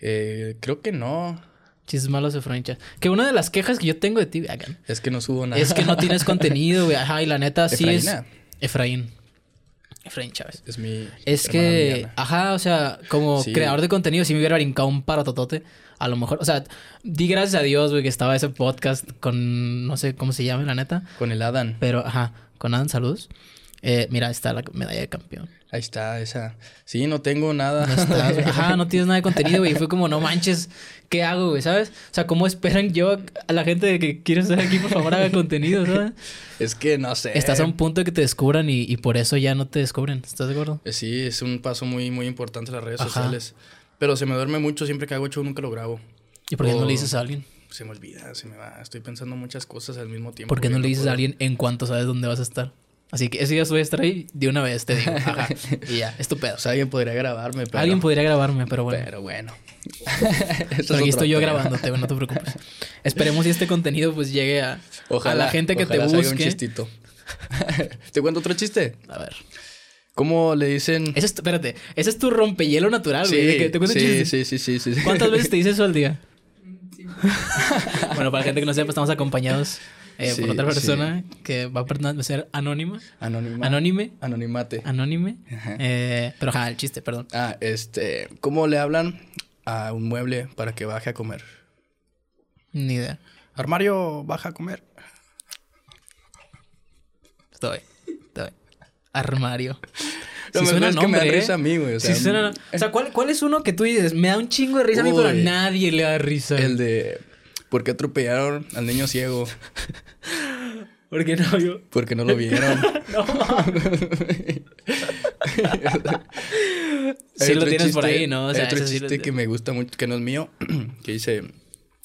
Eh, creo que no. Chistes malos de Francha. Que una de las quejas que yo tengo de ti, hagan, Es que no subo nada. es que no tienes contenido, güey. Ajá, y la neta sí Efraína. es... Efraín. Efraín Chávez. Es mi. Es que, ajá, o sea, como Sí. creador de contenido, si me hubiera brincado un parototote, a lo mejor, o sea, di gracias a Dios, güey, que estaba ese podcast con, no sé cómo se llama, la neta, Con el Adán. pero, ajá, con Adam, saludos. Eh, mira, está la medalla de campeón. Ahí está, esa. Sí, no tengo nada. No estás, güey. Ajá, no tienes nada de contenido, güey. Y fue como, no manches, ¿qué hago, güey? ¿Sabes? O sea, ¿cómo esperan yo a la gente de que quiere estar aquí, por favor, haga contenido, ¿sabes? es que no sé. Estás a un punto de que te descubran y, y por eso ya no te descubren. ¿Estás de acuerdo? Eh, Sí, es un paso muy, muy importante las redes Ajá. sociales. Pero se me duerme mucho siempre que hago show, nunca lo grabo. ¿Y por qué no le dices a alguien? Se me olvida, se me va. Estoy pensando muchas cosas al mismo tiempo. ¿Por qué no le dices a alguien en cuanto sabes dónde vas a estar? Así que ese día voy a estar ahí de una vez, te digo. Ajá. Y ya, estúpido. O sea, alguien podría grabarme, pero. Alguien podría grabarme, pero bueno. Pero bueno. Aquí estoy yo grabándote, no te preocupes. Esperemos si este contenido pues llegue a, a la gente que te ojalá un busque. chistito. ¿Te cuento otro chiste? A ver. ¿Cómo le dicen? Ese es, espérate, ese es tu rompehielo natural, güey. que te sí, chistes. sí, sí, sí, sí, sí. ¿Cuántas veces te dices eso al día? bueno, para la gente que no sepa, estamos acompañados eh, Sí, por otra sí. persona que va a permanecer anónima. Anonima- Anónime. Anonimate. Anónime. Ajá. Eh, pero ajá, el chiste, perdón. Ah, este. ¿Cómo le hablan a un mueble para que baje a comer? Ni idea. Armario, baja a comer. Estoy. Estoy. Armario. Mejor suena es que me da ¿eh? risa a mí, güey. O sea, Sí suena- o sea, ¿cuál, ¿cuál es uno que tú dices? Me da un chingo de risa a mí, pero a nadie le da risa. el de. ¿Por qué atropellaron al niño ciego? Porque no, yo. Porque no lo vieron. No. Sí lo tienes por ahí, ¿no? O hay sea, otro sí chiste que me gusta mucho, que no es mío, que dice,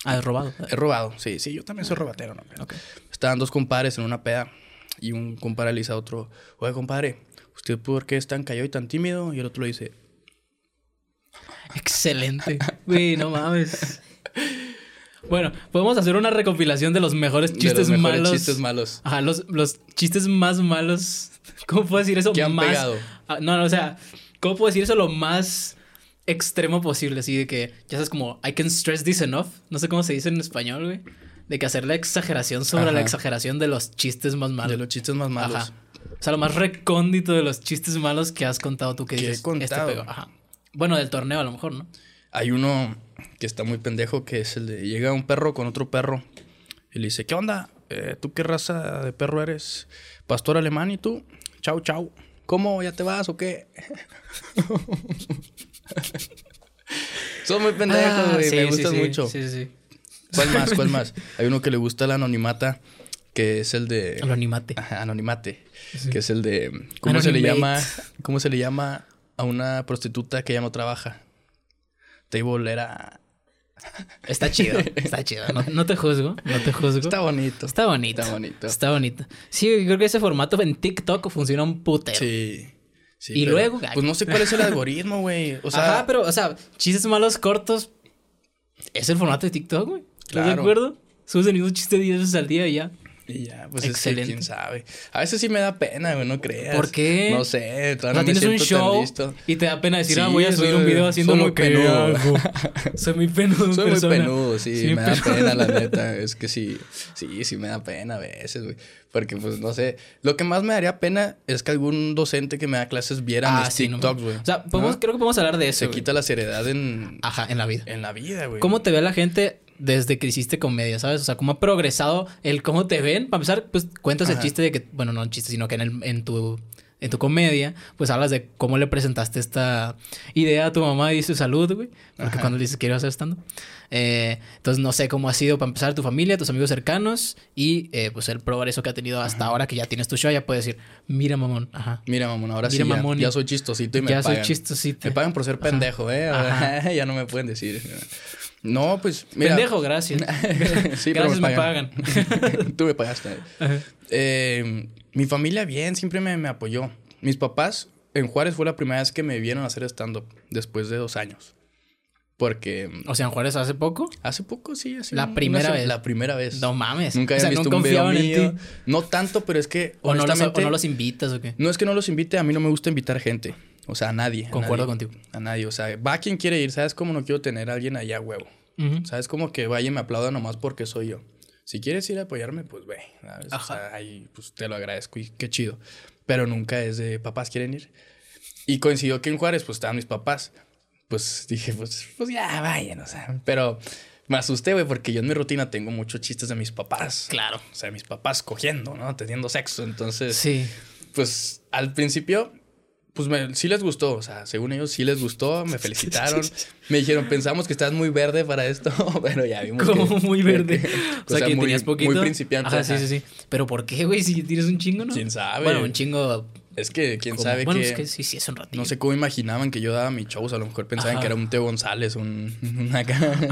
Ah, es robado. he robado. Sí, sí, yo también soy robatero, ¿no? Ok. Estaban dos compadres en una peda y un compadre le dice a otro, oye, compadre, ¿usted por qué es tan callado y tan tímido? Y el otro le dice, Excelente. Güey, no mames. Bueno, podemos hacer una recopilación de los mejores de chistes los mejores malos. chistes malos. Ajá, los, los chistes más malos. ¿Cómo puedo decir eso? Que han más... pegado. Ah, no, no, o sea, ¿cómo puedo decir eso lo más extremo posible? Así de que, ya sabes, como, I can stress this enough. No sé cómo se dice en español, güey. De que hacer la exageración sobre la exageración de los chistes más malos. De los chistes más malos. Ajá. O sea, lo más recóndito de los chistes malos que has contado tú que he dices. contado. Este pegó. Ajá. Bueno, del torneo a lo mejor, ¿no? Hay uno que está muy pendejo, que es el de, llega un perro con otro perro y le dice, ¿qué onda? Eh, ¿Tú qué raza de perro eres? ¿Pastor alemán y tú? Chau, chau. ¿Cómo? ¿Ya te vas o qué? Son muy pendejos, Ah, güey. sí, me sí, gustan sí. mucho. Sí, sí. ¿Cuál más? ¿Cuál más? Hay uno que le gusta la anonimata, que es el de... El animate. Ajá, anonimate. Que es el de... ¿Cómo se le llama? ¿Cómo se le llama a una prostituta que ya no trabaja? Table era... Está chido, está chido. No, no te juzgo, no te juzgo. Está bonito. Está bonito. Está bonito. Está bonito. Sí, creo que ese formato en TikTok funciona un putero. Sí. sí, Y pero, luego- Pues no sé cuál es el algoritmo, güey. O sea, Ajá, pero, o sea, chistes malos cortos. Es el formato de TikTok, güey. ¿Estás de Claro. acuerdo? Subes el mismo chiste 10 veces al día y ya. Y ya, pues Excelente. es que quién sabe. A veces sí me da pena, güey, no creas. ¿Por qué? No sé, todavía no me tienes un show listo. y te da pena decir, Sí, ah, voy a subir un video haciendo muy lo que penudo. hago. Soy muy penudo. Soy muy persona. penudo, sí, Soy me da pena, la neta. Es que sí, sí, sí me da pena a veces, güey. Porque, pues, no sé. Lo que más me daría pena es que algún docente que me da clases viera Ah, mis sí, TikToks, güey. O sea, podemos- ¿No? creo que podemos hablar de eso. Se quita la seriedad en, Ajá, en la vida. en la vida, güey. ¿Cómo te ve la gente desde que hiciste comedia, sabes? O sea, ¿cómo ha progresado el cómo te ven? Para empezar, pues cuentas el chiste de que, bueno, no un chiste, sino que en, el, en tu en tu comedia, pues hablas de cómo le presentaste esta idea a tu mamá y su salud, güey. Porque Ajá. cuando le dices quiero hacer estando. Eh, entonces, no sé cómo ha sido para empezar tu familia, tus amigos cercanos y eh, pues el progreso que ha tenido hasta ahora que ya tienes tu show. Ya puedes decir, mira, mamón, ajá. Mira, mamón, ahora Mira, sí ya, mamón, ya soy chistosito y me ya pagan. soy chistosito. Me pagan por ser pendejo, ¿eh? Ya no me pueden decir. No, pues, mira. Pendejo, gracias. sí, gracias, me pagan. Tú me pagaste. Eh, mi familia bien, siempre me, me apoyó. Mis papás en Juárez fue la primera vez que me vieron hacer stand-up después de dos años. Porque. O sea, en Juárez hace poco. Hace poco, sí, así. La primera vez. La primera vez. No mames. Nunca o visto no un video confiaban en mío. ti. No tanto, pero es que. O no, los, o no los invitas o qué. no es que no los invite, a mí no me gusta invitar gente. O sea, a nadie. a Concuerdo nadie. contigo. A nadie. O sea, va quien quiere ir. ¿Sabes cómo no quiero tener a alguien allá huevo? Ujú. ¿Sabes? Como que vaya y me aplauda nomás porque soy yo. Si quieres ir a apoyarme, pues ve. ¿sabes? O Ajá. sea, ahí pues te lo agradezco y qué chido. Pero nunca es de papás quieren ir. Y coincidió que en Juárez, pues estaban mis papás. Pues dije, pues, pues ya vayan, o sea. Pero me asusté, güey, porque yo en mi rutina tengo muchos chistes de mis papás. Claro. O sea, mis papás cogiendo, ¿no? Teniendo sexo. Entonces, Sí. pues al principio, pues me- sí les gustó. O sea, según ellos sí les gustó, me felicitaron. me dijeron, pensamos que estás muy verde para esto, pero ya vimos Como muy verde. que- o sea, que muy, tenías poquito. Muy principiante. Ajá, sí, sí, sí. Pero ¿por qué, güey? Si tienes un chingo, ¿no? ¿Quién sabe? Bueno, un chingo. Es que quién como- sabe bueno, que... es que sí, sí, es un ratito. No sé cómo imaginaban que yo daba mis shows. A lo mejor pensaban Ajá. que era un Teo González, un... Una...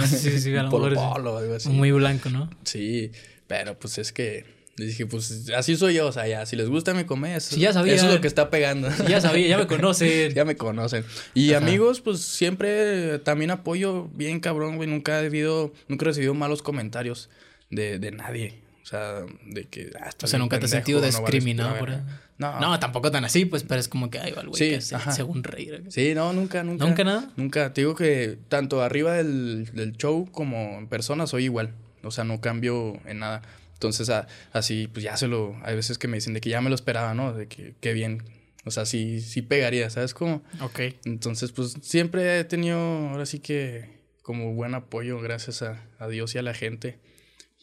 Sí, sí, sí, a lo Polo mejor es- Polo, algo así. Muy blanco, ¿no? Sí, pero pues es que... Les dije, pues así soy yo. O sea, ya, si les gusta mi comedia, eso, Sí, ya sabía. eso es lo que está pegando. Ya sabía, ya me conocen. Ya me conocen. Y Ajá. amigos, pues siempre también apoyo bien cabrón, güey. Nunca he debido, nunca he recibido malos comentarios de, de nadie. O sea, de que. ah, O sea, nunca te has sentido discriminado por eso. No. No, tampoco tan así, pues, pero es como que, ay, va el güey Sí, que ajá. según reír. Sí, no, nunca, nunca. ¿Nunca nada? Nunca. Te digo que tanto arriba del, del show como en persona soy igual. O sea, no cambio en nada. Entonces, a- así, pues ya se lo. Hay veces que me dicen de que ya me lo esperaba, ¿no? De que qué bien. O sea, sí, sí pegaría, ¿sabes cómo? Ok. Entonces, pues siempre he tenido, ahora sí que, como buen apoyo, gracias a, a Dios y a la gente.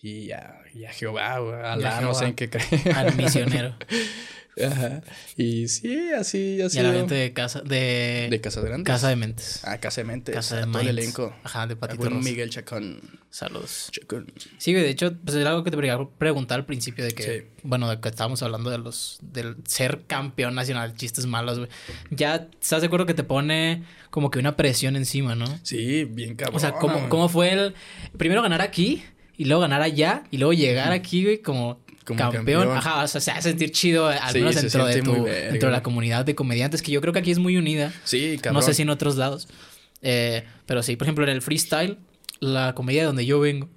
Y a, y a Jehová, a Alá, no sé en qué cree. Al misionero. Ajá. Y sí, así, y así. a la gente de casa, de, de Casa Grande. Casa de Mentes. Ah, Casa de Mentes. Casa de a todo el elenco. Ajá, de Patito Rosa. Miguel Chacón. Saludos. Chacón. Sí, güey, de hecho, pues era algo que te preguntar al principio de que, Sí. bueno, de que estábamos hablando de los, del ser campeón nacional, chistes malos, güey. Ya estás de acuerdo que te pone como que una presión encima, ¿no? Sí, bien cabrón. O sea, ¿cómo, güey. cómo fue el primero ganar aquí y luego ganar allá y luego llegar aquí, güey, como, Como campeón? campeón. Ajá, o sea, se hace sentir chido, al menos dentro de tu, dentro de la comunidad de comediantes, que yo creo que aquí es muy unida. Sí, cabrón. No sé si en otros lados. Eh, pero sí, por ejemplo, en el freestyle, la comedia de donde yo vengo,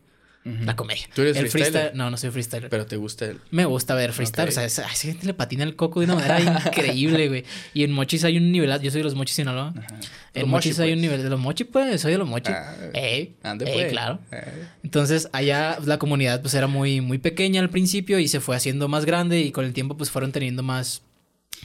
La comedia. ¿Tú eres el freestyler? freestyle, no, no soy freestyler. Pero te gusta el. Me gusta ver freestyle, o sea, esa, esa gente le patina el coco de una manera increíble, güey. Y en Mochis hay un nivel, yo soy de los Mochis Sinaloa. En Los Mochis Mochi, hay un pues. nivel de los Mochis, pues, soy de los Mochis. Ah, Ey, Ande, ey, pues. claro. Eh. Entonces, allá la comunidad pues era muy, muy pequeña al principio y se fue haciendo más grande y con el tiempo pues fueron teniendo más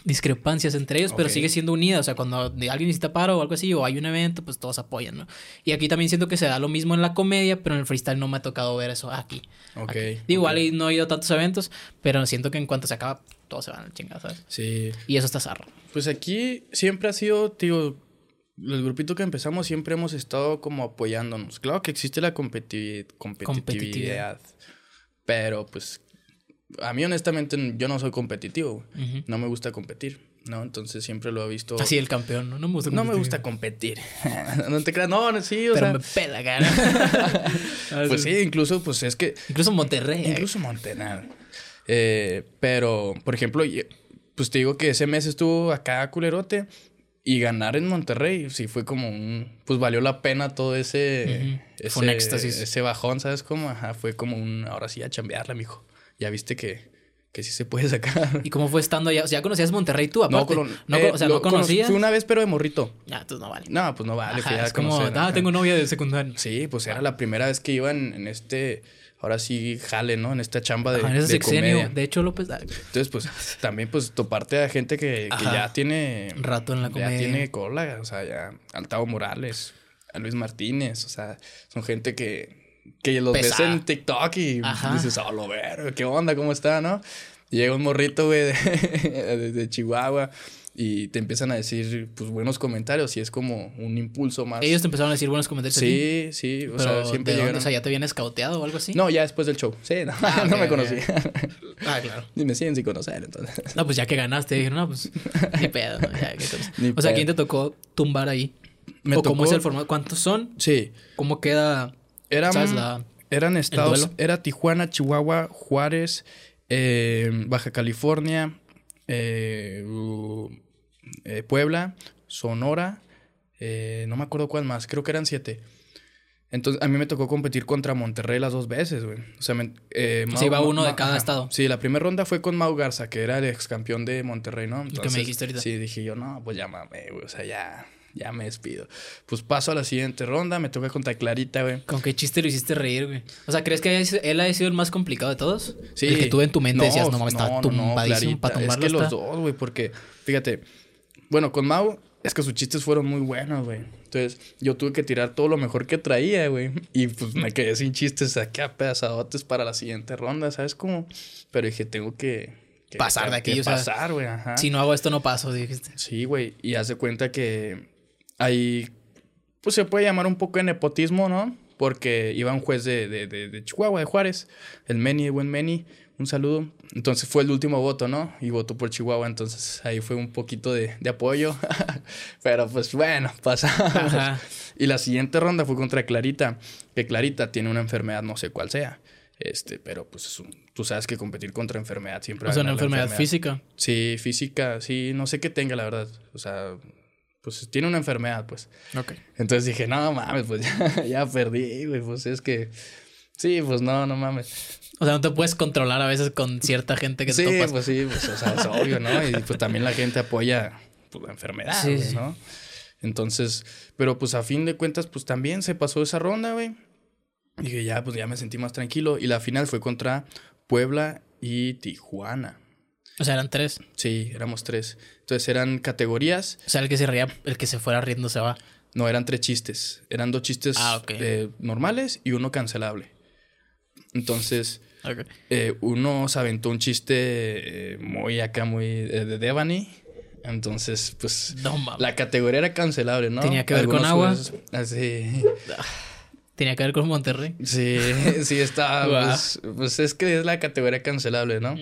discrepancias entre ellos, pero sigue siendo unida. O sea, cuando alguien necesita paro o algo así o hay un evento, pues todos apoyan, ¿no? Y aquí también siento que se da lo mismo en la comedia, pero en el freestyle no me ha tocado ver eso aquí. Ok. Aquí. Igual no he ido a tantos eventos, pero siento que en cuanto se acaba, todos se van al chingado, ¿sabes? Sí. Y eso está zarro. Pues aquí siempre ha sido, tío, el grupito que empezamos siempre hemos estado como apoyándonos. Claro que existe la competitividad, Competitividad. pero pues a mí honestamente yo no soy competitivo, no me gusta competir, ¿no? Entonces siempre lo he visto... Así el campeón, ¿no? No me gusta no me competir. gusta competir. no te creas, no, no, sí, o Pero sea... me pela, cara. Pues sí, incluso pues es que Incluso Monterrey. eh. Incluso Montenegro. Eh, pero, por ejemplo, pues te digo que ese mes estuvo acá culerote y ganar en Monterrey, sí fue como un, pues valió la pena todo ese, ese, Fue un éxtasis. ese bajón, ¿sabes cómo? Ajá, fue como un, ahora sí a chambearla, mijo. Ya viste que, que sí se puede sacar. ¿Y cómo fue estando allá? O sea, ¿ya conocías Monterrey tú, aparte? No, No, eh, o sea, lo no cono- conocías. Fui una vez, pero de morrito. Ya, tú no vale. No, pues no vale, Ajá, es como, conocer, ah, tengo novia de secundaria. Sí, pues era la primera vez que iba en, en este, ahora sí, jale, ¿no? En esta chamba de, Ajá, en ese de sexenio. comedia. De hecho, López, ah, Entonces, pues, también, pues, toparte a gente que, que ya tiene... rato en la Ya comedia. tiene cola, o sea, ya... Altavo Morales, a Luis Martínez, o sea, son gente que... Que los ves en TikTok y Ajá. dices, oh, lo ver, ¿qué onda? ¿Cómo está, no? Y llega un morrito, güey, de, de- Chihuahua y te empiezan a decir, pues, buenos comentarios y es como un impulso más. Ellos te empezaron a decir buenos comentarios. Sí, sí, o pero sea, siempre ¿de dónde? llegaron... O sea, ¿ya te habían escauteado o algo así? No, ya después del show. Sí, no, Ah, no me conocí. Ah, claro. Ni me siguen sin conocer, entonces. No, pues ya que ganaste, dijeron, no, pues ni pedo. ¿no? Ya, qué cosa. Ni o sea. ¿quién te tocó tumbar ahí? Me ¿O cómo es el formato? ¿Cuántos son? Sí, ¿Cómo queda? Eran... ¿Sabes? La... Eran estados, era Tijuana, Chihuahua, Juárez, eh, Baja California, eh, uh, eh, Puebla, Sonora, no me acuerdo cuál más, creo que eran siete. Entonces, a mí me tocó competir contra Monterrey las dos veces, güey. O sea, me, eh, Se iba uno de cada estado. Sí, la primera ronda fue con Mau Garza, que era el ex campeón de Monterrey, ¿no? Entonces, que me dijiste ahorita. Sí, dije yo, no, pues ya mame, güey. O sea, ya, ya me despido. Pues paso a la siguiente ronda, me toca contra Clarita, güey. ¿Con qué chiste lo hiciste reír, güey? O sea, ¿crees que él haya sido el más complicado de todos? Sí. El que tú en tu mente decías, no mames, está tumbadísimo para tumbarlo. Es que los dos, güey, porque, fíjate, bueno, con Mau es que sus chistes fueron muy buenos, güey. Entonces, yo tuve que tirar todo lo mejor que traía, güey. Y pues me quedé sin chistes, saqué a pedazadotes para la siguiente ronda, ¿sabes cómo? Pero dije, tengo que. pasar de aquí, que pasar, güey, ajá. Si no hago esto, no paso, dijiste. Sí, güey. Y haz de cuenta que ahí. Pues se puede llamar un poco de nepotismo, ¿no? Porque iba un juez de, de, de, de Chihuahua, de Juárez, el Meni, el buen Meni un saludo. Entonces fue el último voto, ¿no? Y votó por Chihuahua, entonces ahí fue un poquito de, de apoyo. Pero pues bueno, pasamos. Y la siguiente ronda fue contra Clarita, que Clarita tiene una enfermedad, no sé cuál sea. Este, pero pues tú sabes que competir contra enfermedad siempre... O sea, una enfermedad, física. Sí, física, sí, no sé qué tenga, la verdad. O sea, pues tiene una enfermedad, pues. Ok. Entonces dije, no mames, pues ya, ya perdí, güey, pues es que... Sí, pues no, no mames. O sea, no te puedes controlar a veces con cierta gente que sí, te topas. pues sí, pues, o sea, es obvio, ¿no? Y pues también la gente apoya pues, la enfermedad, ¿no? Entonces, pero pues a fin de cuentas, pues también se pasó esa ronda, güey. Dije, ya, pues ya me sentí más tranquilo. Y la final fue contra Puebla y Tijuana. O sea, eran tres. Sí, éramos tres. Entonces eran categorías. O sea, el que se ría, el que se fuera riendo se va. No, eran tres chistes. Eran dos chistes ah, eh, normales y uno cancelable. Entonces, eh, uno se aventó un chiste eh, muy acá, muy de Devani. Entonces, pues la categoría era cancelable, ¿no? Tenía que ver con agua. Así. Tenía que ver con Monterrey. Sí, sí, estaba. pues, pues, es que es la categoría cancelable, ¿no?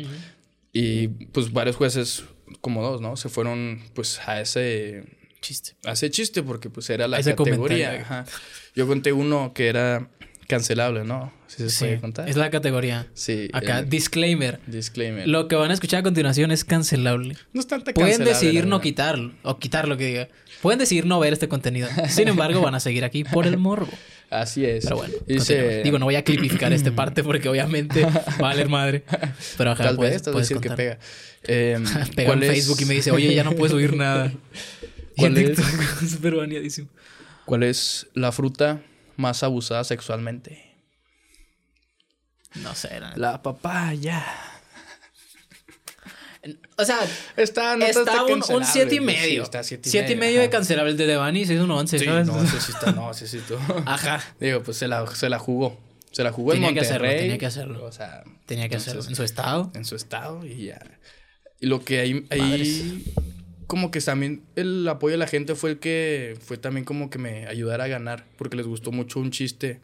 Y pues varios jueces, como dos, ¿no? Se fueron pues a ese chiste. A ese chiste, porque pues era la categoría. Yo conté uno que era cancelable, ¿no? Si se puede contar. Es la categoría. Sí. Acá, disclaimer. Disclaimer. Lo que van a escuchar a continuación es cancelable. No es tanta Pueden decidir no quitarlo, o quitar lo que diga. Pueden decidir no ver este contenido. Sin embargo, van a seguir aquí por el morbo. Así es. Pero bueno, digo, no voy a clipificar esta parte porque obviamente va a valer madre. Pero ajá, Tal puedes, vez, decir que pega. Eh, pega en Facebook y me dice, oye, ya no puedes subir nada. ¿Cuál es? Súper baneadísimo. ¿Cuál es la fruta más abusada sexualmente? No sé. La papaya. O sea, está, no está, un 7 y medio. 7 y, medio de cancelable. El de Devani se hizo un 11. Sí, ¿sabes? no, necesito, no, necesito. Ajá. Digo, pues se la, se la jugó. Se la jugó tenía en Monterrey. tenía que hacerlo. O sea, tenía que hacerlo. En su estado. En su estado y ya. Y lo que hay, ahí como que también el apoyo de la gente fue el que fue también como que me ayudara a ganar, porque les gustó mucho un chiste,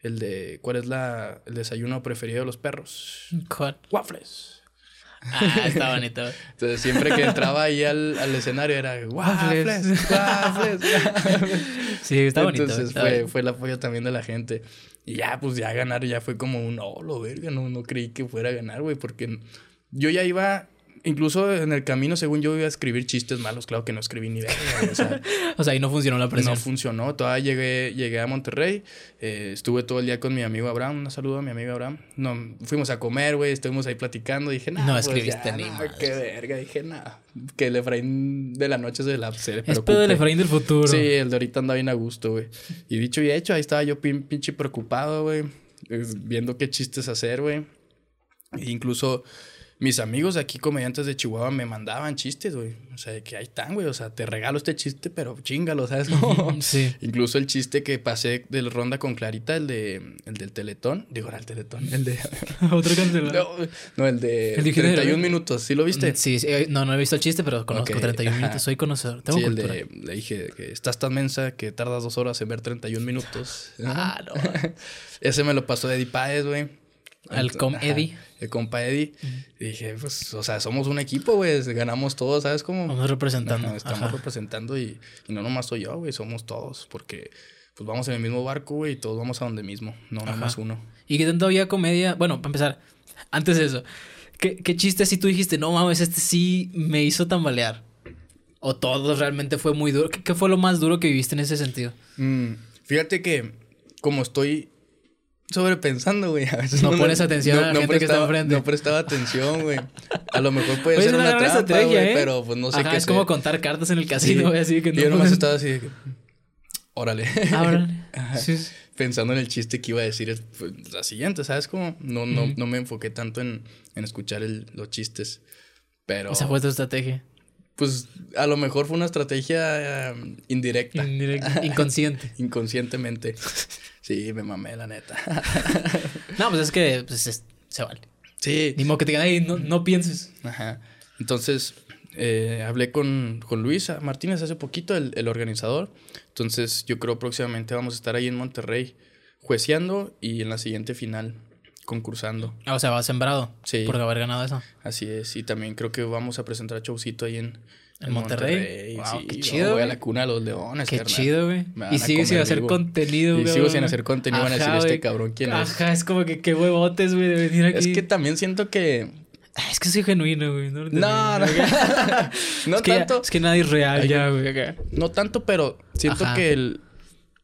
el de ¿cuál es la, el desayuno preferido de los perros? ¿Cuál? Waffles. Ah, está bonito. Entonces siempre que entraba ahí al, al escenario era waffles, waffles. sí, está bonito. Entonces fue, fue el apoyo también de la gente. Y ya, pues ya ganar ya fue como un, oh, lo verga, no, no creí que fuera a ganar, güey, porque yo ya iba Incluso en el camino, según yo iba a escribir chistes malos, claro que no escribí ni verga. O sea, o sea, ahí no funcionó la presión. No funcionó. Todavía llegué, llegué a Monterrey. Eh, estuve todo el día con mi amigo Abraham. Un saludo a mi amigo Abraham. No, fuimos a comer, güey. Estuvimos ahí platicando. Dije, nah, no. Pues escribiste ni Qué verga. Dije, nada. Que el Efraín de la noche se la se Es pedo del Efraín del futuro. Sí, el de ahorita anda bien a gusto, güey. Y dicho y hecho, ahí estaba yo pinche preocupado, güey. Viendo qué chistes hacer, güey. E incluso mis amigos de aquí, comediantes de Chihuahua, me mandaban chistes, güey. O sea, que ahí están, güey. O sea, te regalo este chiste, pero chingalo, ¿sabes? sí. Incluso el chiste que pasé del ronda con Clarita, el de el del Teletón. Digo, era el Teletón. El de. Otro cancelado. No, no, el de el 31 minutos. ¿Sí lo viste? Sí, sí, eh, no, no he visto el chiste, pero conozco 31 minutos. Soy conocedor. Tengo sí, el de, le dije que estás tan mensa que tardas dos horas en ver 31 minutos. Ah, no. Ese me lo pasó de Eddie Páez, güey. Al com Eddie. El compa Eddie. Y dije, pues, o sea, somos un equipo, güey. Ganamos todos, ¿sabes cómo? Estamos representando. estamos representando y, no nomás soy yo, güey. Somos todos. Porque, pues, vamos en el mismo barco, güey. Y todos vamos a donde mismo. No nomás uno. ¿Y qué tanto había comedia? Bueno, para empezar, antes de eso. ¿Qué, qué chiste si tú dijiste, no mames, este sí me hizo tambalear? ¿O todo realmente fue muy duro? ¿Qué, qué fue lo más duro que viviste en ese sentido? Mm, fíjate que como estoy sobrepensando, güey, a veces No pones atención a la gente que está prestaba- enfrente. No prestaba atención, güey. A lo mejor puede Oye, ser una trampa, güey, ¿eh? pero pues no sé Ajá, qué es sea. como contar cartas en el casino, güey, así que Y yo no. nomás estaba así de que... Órale. Ah, órale. Sí, sí. Pensando en el chiste que iba a decir es, pues, la siguiente, ¿sabes? Como no, no, no me enfoqué tanto en, en escuchar el- los chistes. Pero, Esa fue tu estrategia. pues, a lo mejor fue una estrategia eh, indirecta, Indirecta, inconsciente. inconscientemente. Sí, me mamé, la neta. No, pues es que pues, es- se vale. Sí. Ni modo que te digan, "Ey, no, no pienses. Ajá. Entonces, eh, hablé con, con Luis Martínez hace poquito, el, el organizador. Entonces, yo creo próximamente vamos a estar ahí en Monterrey jueceando y en la siguiente final concursando. Ah, o sea, va sembrado. Sí. Por haber ganado eso. Así es. Y también creo que vamos a presentar showcito ahí en, ¿En Monterrey? Wow, Sí, qué chido, Voy a la cuna de los leones, Qué carnal. chido, güey. Y sigue sin hacer vivo. contenido, Y güey. sigo sin hacer contenido. Van a decir, este cabrón, ¿quién es? Ajá, es como que qué huevotes, güey, de venir aquí. Es que también siento que... Es que soy genuino, güey. No, No, no. no es que ya- tanto. es que nadie es real Ay, ya, güey. No tanto, pero siento Ajá. que el,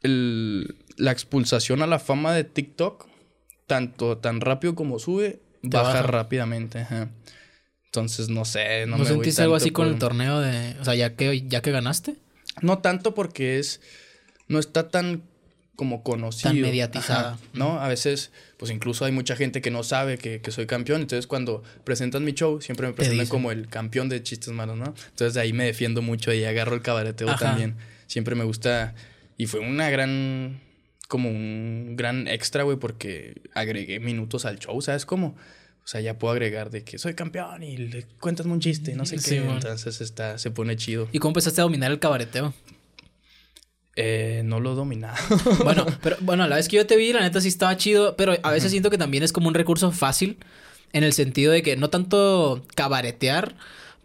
el- la expulsación a la fama de TikTok, tanto tan rápido como sube, baja, baja. rápidamente. Ajá. Entonces, no sé, no, ¿No, me voy sentiste algo tanto así con el torneo de. O sea, ya que, ya que ganaste? No tanto porque es. No está tan como conocido. Tan mediatizada. Ajá, ¿No? A veces, pues incluso hay mucha gente que no sabe que, que soy campeón. Entonces, cuando presentan mi show, siempre me presentan como el campeón de chistes malos, ¿no? Entonces, de ahí me defiendo mucho y agarro el cabareteo Ajá. también. Siempre me gusta. Y fue una gran. Como un gran extra, güey, porque agregué minutos al show, ¿sabes cómo? O sea, ya puedo agregar de que soy campeón y le cuéntame un chiste, no sé Sí, qué. man. Entonces está, se pone chido. ¿Y cómo empezaste a dominar el cabareteo? Eh, no lo he dominado. Bueno, pero bueno, a la vez que yo te vi, la neta sí estaba chido, pero a veces siento que también es como un recurso fácil en el sentido de que no tanto cabaretear,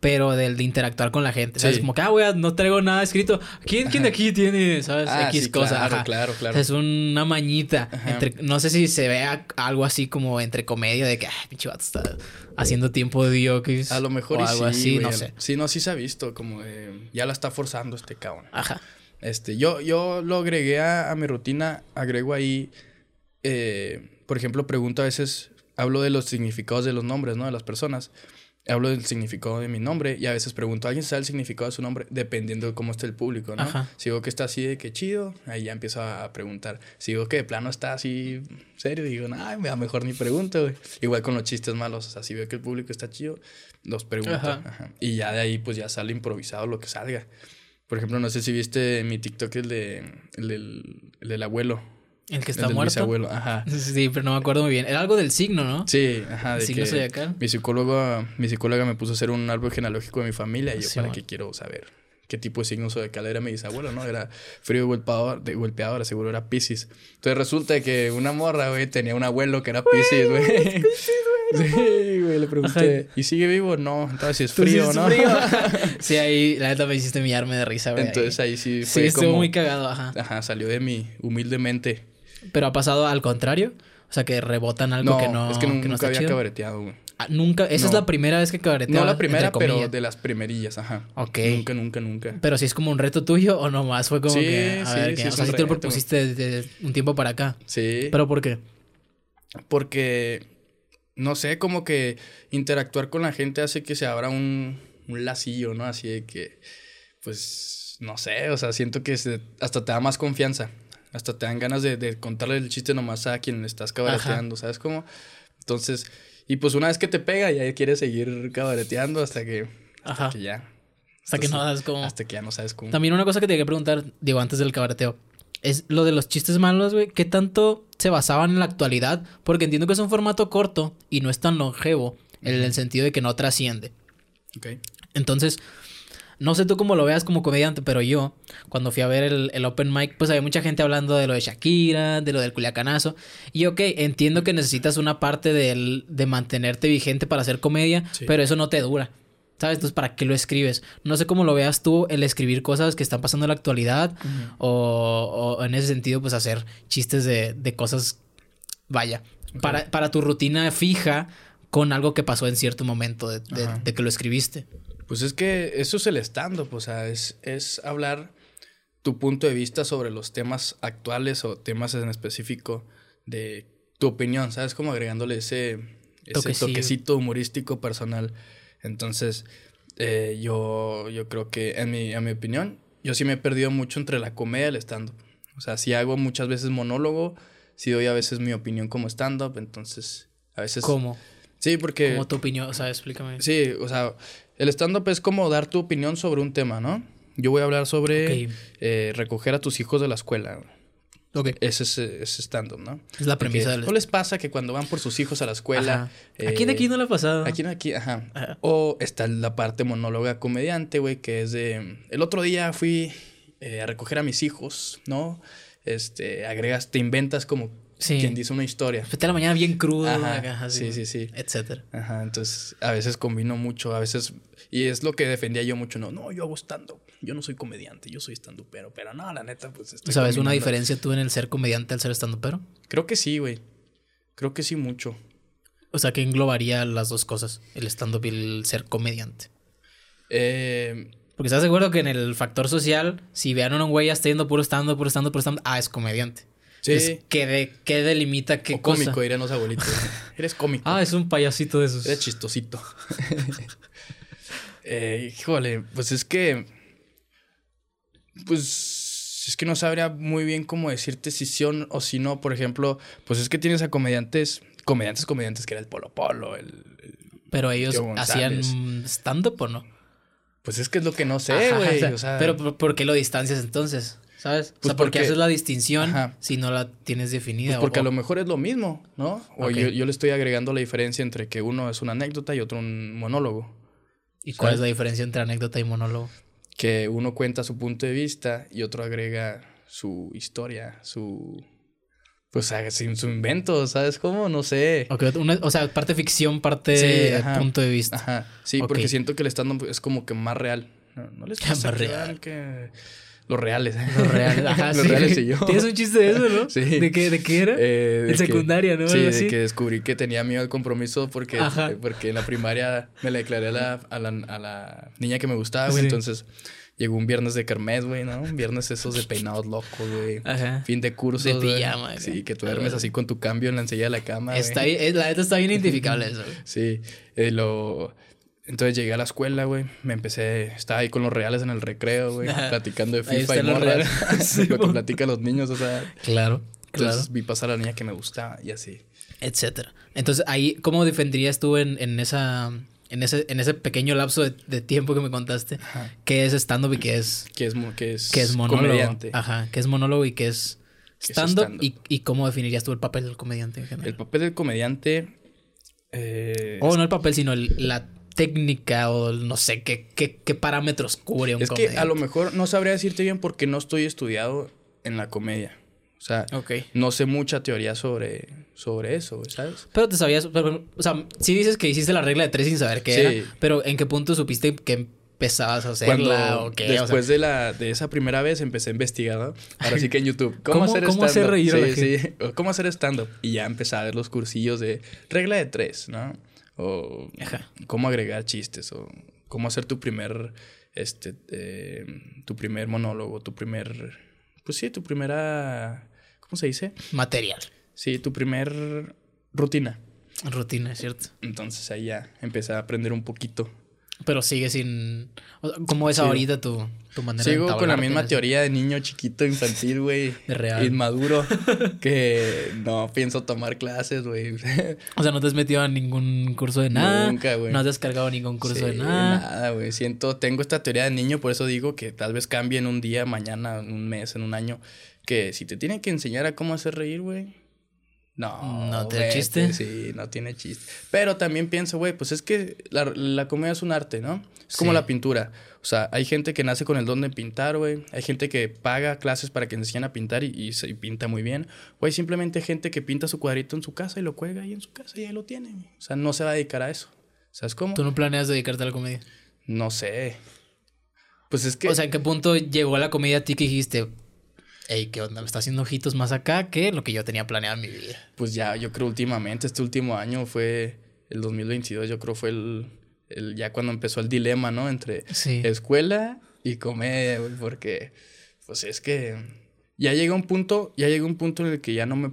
pero del de interactuar con la gente. ¿Sabes? Sí. Como que, ah, güey, no traigo nada escrito. ¿Quién, quién de aquí tiene, sabes? Ah, X sí, cosa. claro, Ajá. claro, claro. Es una mañita. Entre, no sé si se vea algo así como entre comedia de que, ay, pinche vato está haciendo tiempo de diokis. A lo mejor o y algo sí, así, no sé. Sí, no, sí se ha visto, como de, ya la está forzando este cabrón. Ajá. Este, yo, yo lo agregué a, a mi rutina, agrego ahí, eh, por ejemplo, pregunto a veces, hablo de los significados de los nombres, ¿no? De las personas. Hablo del significado de mi nombre y a veces pregunto, ¿alguien sabe el significado de su nombre? Dependiendo de cómo esté el público, ¿no? Ajá. Si veo que está así de que chido, ahí ya empiezo a, a preguntar. Si veo que de plano está así serio, digo, ay, a mejor ni pregunto, güey. Igual con los chistes malos, o sea, si veo que el público está chido, los pregunto. Ajá. Ajá. Y ya de ahí, pues ya sale improvisado lo que salga. Por ejemplo, no sé si viste mi TikTok, el, de, el, del, el del abuelo. El que el está del muerto. bisabuelo, ajá. Sí, pero no me acuerdo muy bien. Era algo del signo, ¿no? Sí, ajá. De Signo que zodiacal. mi psicóloga, mi psicóloga me puso a hacer un árbol genealógico de mi familia y yo Sí, para qué quiero saber qué tipo de signo zodiacal era mi bisabuelo, ¿no? Era frío y golpeador, de golpeadora, seguro era Pisces. Entonces resulta que una morra, güey, tenía un abuelo que era Pisces, güey. Sí, güey, le pregunté, ¿y sigue vivo? No, entonces sí es frío, ¿no? frío. sí, ahí la neta me hiciste millarme de risa, güey. Entonces ahí sí sí, fue estuvo como... muy cagado, ajá. Ajá, salió de mi humildemente. Pero ha pasado al contrario. O sea, que rebotan algo No, que no es que nunca está había chido. cabareteado, güey. Ah, nunca. Esa es la primera vez que cabareteaba. No la primera, pero de las primerillas, ajá. Ok. Nunca, nunca, nunca. Pero si es como un reto tuyo o nomás fue como Sí, que. A sí, ver, sí que- o sea, si te lo propusiste desde un tiempo para acá. Sí. ¿Pero por qué? Porque, no sé, como que interactuar con la gente hace que se abra un, un lacillo, ¿no? Así de que, pues, no sé, o sea, siento que se- hasta te da más confianza. Hasta te dan ganas de, de contarle el chiste nomás a quien le estás cabareteando, ¿sabes cómo? Entonces, y pues una vez que te pega, ya quieres seguir cabareteando hasta que, hasta que ya. Hasta que no das como. Hasta que ya no sabes cómo. También una cosa que te quería preguntar, digo, antes del cabareteo. Es lo de los chistes malos, güey. ¿Qué tanto se basaban en la actualidad? Porque entiendo que es un formato corto y no es tan longevo. En el sentido de que no trasciende. Ok. Entonces, no sé tú cómo lo veas como comediante, pero yo, cuando fui a ver el, el open mic, pues había mucha gente hablando de lo de Shakira, de lo del culiacanazo. Y ok, entiendo que necesitas una parte del, de mantenerte vigente para hacer comedia, Sí. pero eso no te dura. ¿Sabes? Entonces, ¿para qué lo escribes? No sé cómo lo veas tú, el escribir cosas que están pasando en la actualidad, o, o en ese sentido, pues hacer chistes de, de cosas, vaya, para, para tu rutina fija con algo que pasó en cierto momento de, de- Ajá. de que lo escribiste. Pues es que eso es el stand-up, o sea, es, es hablar tu punto de vista sobre los temas actuales o temas en específico de tu opinión, ¿sabes? Como agregándole ese, ese toquecito humorístico personal. Entonces, eh, yo, yo creo que, en mi, en mi opinión, yo sí me he perdido mucho entre la comedia y el stand-up. O sea, si hago muchas veces monólogo, si doy a veces mi opinión como stand-up, entonces a veces... ¿Cómo? Sí, porque... ¿Cómo tu opinión? O sea, explícame. Sí, o sea, el stand-up es como dar tu opinión sobre un tema, ¿no? Yo voy a hablar sobre eh, recoger a tus hijos de la escuela. Ok. Ese es, stand-up, ¿no? Es la premisa del... ¿No les pasa que cuando van por sus hijos a la escuela... Eh, aquí de aquí no le ha pasado. Aquí aquí, ajá. O está la parte monóloga comediante, güey, que es de... El otro día fui eh, a recoger a mis hijos, ¿no? Este, agregas, te inventas como Sí. Quien dice una historia. Fue la mañana bien crudo. sí, sí, sí. Etcétera. Ajá, entonces a veces combino mucho, a veces... Y es lo que defendía yo mucho, no, no, yo hago stand-up. Yo no soy comediante, yo soy stand pero Pero no, la neta, pues... Estoy ¿Sabes una diferencia tú en el ser comediante al ser stand pero Creo que sí, güey. Creo que sí mucho. O sea, que englobaría las dos cosas, el stand-up y el ser comediante. Eh... Porque estás seguro que en el factor social, si vean a un güey ya está yendo puro stand-up, puro stand-up, puro stand ah, es comediante. Sí. ¿qué, de, ¿Qué delimita qué o cómico, dirían los abuelitos. Eres cómico. Ah, es un payasito de esos. Eres chistosito. eh, híjole, pues es que... Pues es que no sabría muy bien cómo decirte si sí o si no. Por ejemplo, pues es que tienes a comediantes, comediantes, comediantes, que era el Polo Polo, el... Pero ellos hacían stand-up o no? Pues es que es lo que no sé, güey. pero ¿por qué lo distancias entonces? ¿Sabes? o pues sea, porque, haces la distinción si no la tienes definida. Pues porque a lo mejor es lo mismo, ¿no? O yo, le estoy agregando la diferencia entre que uno es una anécdota y otro un monólogo. ¿Y cuál es la diferencia entre anécdota y monólogo? Que uno cuenta su punto de vista y otro agrega su historia, su... Pues sin su invento, ¿sabes cómo? No sé. o sea, parte ficción, parte punto de vista. Ajá. Sí, porque siento que el stand es como que más real. No, les pasa más real. que los reales. Los reales, ajá, Los reales y yo. Tienes un chiste de eso, ¿no? Sí. ¿De qué, de qué era? Eh, en secundaria, ¿no? Sí, de que descubrí que tenía miedo al compromiso porque, eh, porque en la primaria me le declaré a la, a la, a la niña que me gustaba, güey. Entonces llegó un viernes de kermés, güey, ¿no? Un viernes esos de peinados locos, güey. Ajá. Fin de curso. De pijama, güey. Sí, que tú duermes así con tu cambio en la ensilla de la cama. Está bien, la neta está bien identificable eso, güey. Sí. Eh, lo entonces llegué a la escuela, güey. Me empecé, estaba ahí con los reales en el recreo, güey, platicando de FIFA y morras. sí, lo que platican los niños, o sea. Claro. Entonces vi pasar a la niña que me gustaba y así. Etcétera. Entonces ahí, ¿cómo defenderías tú en, en esa. En ese, en ese pequeño lapso de, tiempo que me contaste, qué es stand-up y qué es. ¿Qué es, qué es, qué es monólogo. Comediante. Ajá. ¿Qué es monólogo y qué es stand-up? y, y, cómo definirías tú el papel del comediante en general? El papel del comediante. Eh, o no el papel, sino el, la técnica o no sé qué, qué, qué parámetros cubre un Es que a lo mejor no sabría decirte bien porque no estoy estudiado en la comedia. O sea, no sé mucha teoría sobre, sobre eso, ¿sabes? Pero te sabías, o sea, sí dices que hiciste la regla de tres sin saber qué era, pero ¿en qué punto supiste que empezabas a hacerla o qué? Después de la de esa primera vez empecé a investigar, ¿no? Ahora sí que en YouTube. ¿Cómo, hacer ¿cómo hacer reír sí, sí. ¿Cómo hacer stand-up? Y ya empecé a ver los cursillos de regla de tres, ¿no? O cómo agregar chistes, o cómo hacer tu primer, este, eh, tu primer monólogo, tu primer, pues sí, tu primera, ¿cómo se dice? Material. Sí, tu primer rutina. Rutina, es cierto. Entonces ahí ya empecé a aprender un poquito pero sigue sin. ¿Cómo es ahorita tu, tu manera Sigo con la misma teoría de niño chiquito, infantil, güey. De real. Inmaduro. que no pienso tomar clases, güey. o sea, no te has metido a ningún curso de nada. Nunca, güey. No has descargado ningún curso de nada. Nada, güey. Siento, tengo esta teoría de niño, por eso digo que tal vez cambie en un día, mañana, en un mes, en un año. Que si te tienen que enseñar a cómo hacer reír, güey no. ¿No tiene chiste? Sí, no tiene chiste. Pero también pienso, güey, pues es que la, la, comedia es un arte, ¿no? Es como la pintura. O sea, hay gente que nace con el don de pintar, güey. Hay gente que paga clases para que enseñen a pintar y, se pinta muy bien. O hay simplemente gente que pinta su cuadrito en su casa y lo cuelga ahí en su casa y ahí lo tiene. O sea, no se va a dedicar a eso. ¿Sabes cómo? ¿Tú no planeas dedicarte a la comedia? No sé. Pues es que... O sea, ¿en qué punto llegó la comedia a ti que dijiste, Ey, ¿qué onda? Me está haciendo ojitos más acá que lo que yo tenía planeado en mi vida. Pues ya, yo creo últimamente, este último año fue el 2022, yo creo fue el, el, ya cuando empezó el dilema, ¿no? Entre Sí. escuela y comedia, güey, porque pues es que ya llega un punto, ya llega un punto en el que ya no me,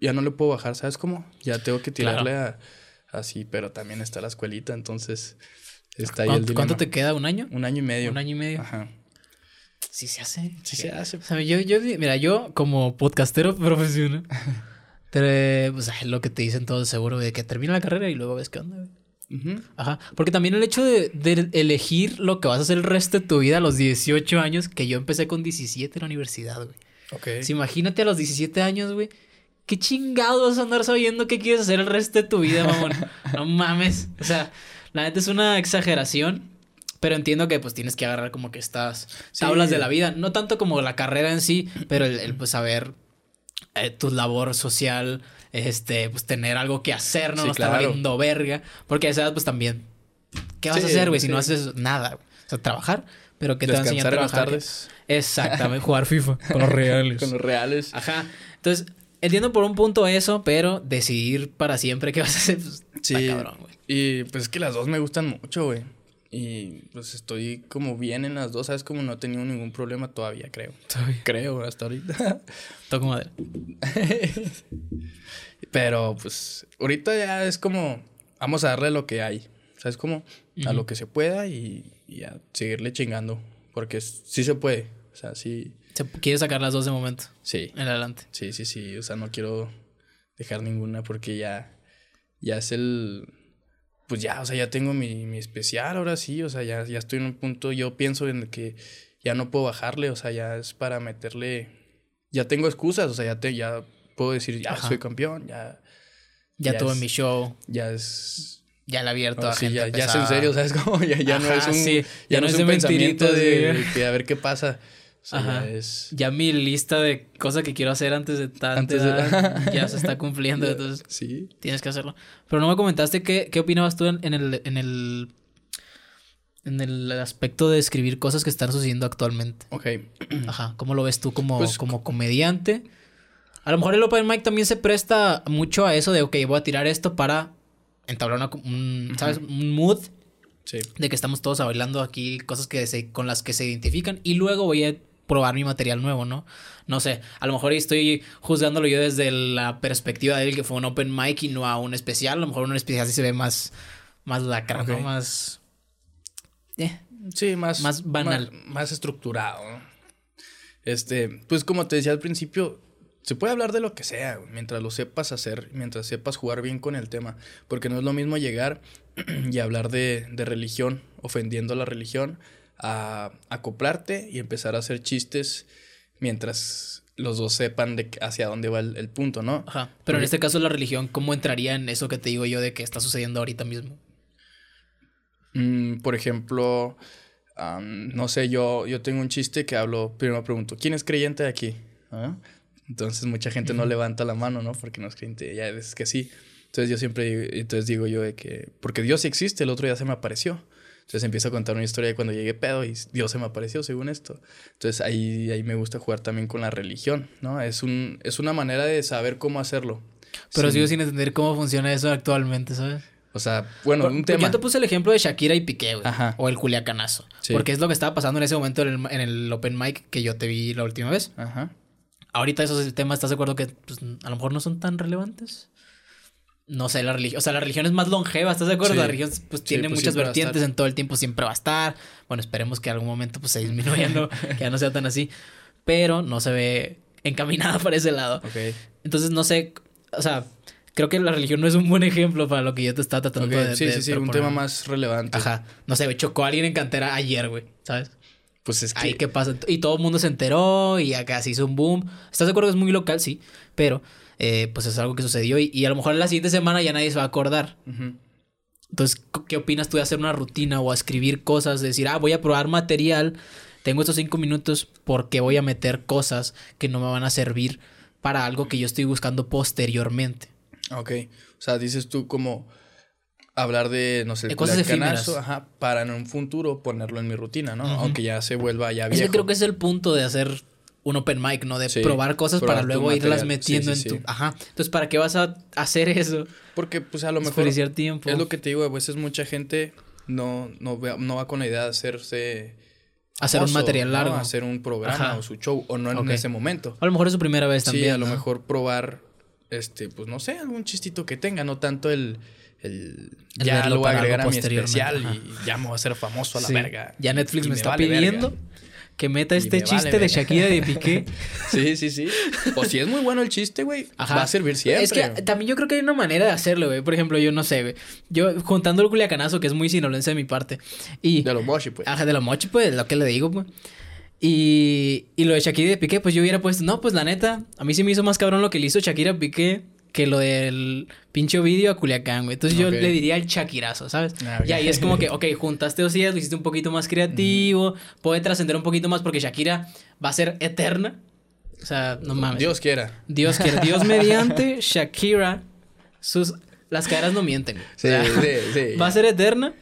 ya no le puedo bajar, ¿sabes cómo? Ya tengo que Claro. tirarle a, así, pero también está la escuelita, entonces está ahí el ¿Cuánto, dilema. cuánto te queda? ¿Un año? Un año y medio. Un año y medio. Ajá. Sí se hace. Sí se hace. O sea, yo, yo, mira, yo como podcastero profesional, te- pues lo que te dicen todos seguro de que termina la carrera y luego ves qué onda, güey. Ajá. Porque también el hecho de, de elegir lo que vas a hacer el resto de tu vida a los 18 años, que yo empecé con 17 en la universidad, güey. Ok. Sí, imagínate a los 17 años, güey. ¿Qué chingados vas a andar sabiendo qué quieres hacer el resto de tu vida, mamón? No mames. O sea, la neta es una exageración. Pero entiendo que pues tienes que agarrar como que estas Sí. tablas de la vida. No tanto como la carrera en sí, pero el, el, pues saber eh, tu labor social, este, pues tener algo que hacer, no Sí, estar claro. valiendo verga. Porque a esa edad, pues también. ¿Qué vas a hacer, güey? Si no haces nada, güey? O sea, trabajar, pero ¿qué te va a enseñar a trabajar? tardes. Exactamente, jugar FIFA con los reales. Con los reales. Ajá. Entonces, entiendo por un punto eso, pero decidir para siempre qué vas a hacer, pues, Sí. está cabrón, güey. Y pues es que las dos me gustan mucho, güey. Y pues estoy como bien en las dos, ¿sabes? Como no he tenido ningún problema todavía, creo. Creo, hasta ahorita. Toco madera. Pero pues ahorita ya es como, vamos a darle lo que hay, ¿sabes? Como a lo que se pueda y, y a seguirle chingando. Porque sí se puede, o sea, sí, Se quiere sacar las dos de momento, sí, en adelante. sí, sí, sí. O sea, no quiero dejar ninguna porque ya, ya es el, pues ya, o sea, ya tengo mi, mi especial ahora sí, o sea, ya, ya estoy en un punto, yo pienso en que ya no puedo bajarle, o sea, ya es para meterle, ya tengo excusas, o sea, ya, te, ya puedo decir, ya Ajá. soy campeón, ya, Ya, Ya tuve es- mi show, ya es ya la abierto No, a sí, gente ya, ya es en serio, ¿sabes cómo? Ya, ya no es un, sí. ya no es un mentiritas, de, a ver qué pasa. O sea, Ajá. ya es... Ya mi lista de cosas que quiero hacer antes de tanta Antes de- ya se está cumpliendo, entonces Sí. tienes que hacerlo. Pero no me comentaste qué, qué opinabas tú en, en el, en el en el aspecto de escribir cosas que están sucediendo actualmente. Ok. Ajá, ¿cómo lo ves tú como, Pues, como comediante? A lo mejor el open mic también se presta mucho a eso de, ok, voy a tirar esto para entablar una, un, ¿sabes? un mood Sí. de que estamos todos bailando aquí cosas que se, con las que se identifican y luego voy a probar mi material nuevo, ¿no? No sé, a lo mejor estoy juzgándolo yo desde la perspectiva de él que fue un open mic y no a un especial, a lo mejor un especial sí se ve más, más lacra, ¿no? Más... Eh, Sí, más... Más banal. Más, más estructurado, ¿no? Este, pues como te decía al principio, se puede hablar de lo que sea, mientras lo sepas hacer, mientras sepas jugar bien con el tema. Porque no es lo mismo llegar y hablar de, de religión, ofendiendo a la religión, a acoplarte y empezar a hacer chistes mientras los dos sepan de hacia dónde va el, el punto, ¿no? Ajá. Pero en este caso la religión, ¿cómo entraría en eso que te digo yo de que está sucediendo ahorita mismo? Mm, por ejemplo, am, no sé, yo, yo tengo un chiste que hablo, primero pregunto, ¿quién es creyente de aquí? ¿Ah? Entonces mucha gente no levanta la mano, ¿no? Porque no es creyente, ya es que sí. Entonces yo siempre, entonces digo yo de que, porque Dios existe, el otro día se me apareció. Entonces empiezo a contar una historia de cuando llegué pedo y Dios se me apareció según esto. Entonces ahí, ahí me gusta jugar también con la religión, ¿no? Es, un, es una manera de saber cómo hacerlo. Pero Sin- sigo sin entender cómo funciona eso actualmente, ¿sabes? O sea, bueno, Por- un tema... Yo te puse el ejemplo de Shakira y Piqué, güey. Ajá. O el Culiacanazo. Sí. Porque es lo que estaba pasando en ese momento en el, en el Open Mic que yo te vi la última vez. Ajá. Ahorita esos temas, ¿estás de acuerdo que pues, a lo mejor no son tan relevantes? No sé, la religión. O sea, la religión es más longeva, ¿estás de acuerdo? Sí. La religión pues, Sí, tiene pues, muchas vertientes en todo el tiempo, siempre va a estar. Bueno, esperemos que en algún momento pues, se disminuya, ¿no? que ya no sea tan así. Pero no se ve encaminada para ese lado. Ok. Entonces, no sé. O sea, creo que la religión no es un buen ejemplo para lo que yo te estaba tratando Ok, de. sí, de sí, sí, un tema más relevante. Ajá. No sé, chocó a alguien en cantera ayer, güey. ¿Sabes? Pues es que... Ahí qué pasa. Y todo el mundo se enteró y acá se hizo un boom. ¿Estás de acuerdo que es muy local? Sí. Pero, eh, pues es algo que sucedió y, y a lo mejor en la siguiente semana ya nadie se va a acordar. Entonces, ¿qué opinas tú de hacer una rutina o a escribir cosas? De decir, ah, voy a probar material. Tengo estos cinco minutos porque voy a meter cosas que no me van a servir para algo que yo estoy buscando posteriormente. Ok. O sea, dices tú como hablar de, no sé, De el cosas efímeras. ajá, para en un futuro ponerlo en mi rutina, ¿no? Aunque ya se vuelva ya Es viejo. que creo que es el punto de hacer un open mic, ¿no? De Sí, probar cosas probar para luego irlas metiendo Sí, sí, en tu... Ajá. Entonces, ¿para qué vas a hacer eso? Porque, pues, a lo mejor... Tiempo. Es lo que te digo, a veces mucha gente no, no, va- no va con la idea de hacerse. Hacer un material ¿no? largo. Hacer un programa Ajá. o su show, o no en ese momento. A lo mejor es su primera vez también. sí, a lo mejor probar, este, pues no sé, algún chistito que tenga, no tanto el. El, El ya lo voy a agregar a mi especial ajá. y ya me voy a hacer famoso a la Sí. verga. Ya Netflix Y me, está vale verga. pidiendo que meta este chiste vale de verga. Shakira y de Piqué. Sí, sí, sí. O si es muy bueno el chiste, güey, va a servir siempre. Es que también yo creo que hay una manera de hacerlo, güey. Por ejemplo, yo no sé, güey. Yo juntando el culiacanazo, que es muy sinaloense de mi parte. Y. De los moshi, pues. Ajá, de la mochi, pues, lo que le digo, pues. Y, y lo de Shakira y de Piqué, pues yo hubiera puesto, no, pues la neta, a mí sí me hizo más cabrón lo que le hizo Shakira a Piqué que lo del pinche vídeo a Culiacán, güey. Entonces yo le diría el Shakirazo, ¿sabes? Ah. Y ahí es como que, ok, juntaste dos ideas, lo hiciste un poquito más creativo, puede trascender un poquito más porque Shakira va a ser eterna. O sea, no mames. Dios quiera. Dios quiere, Dios mediante, Shakira, sus, las caderas no mienten. güey. Sí, O sea, sí, sí. Va a ser eterna.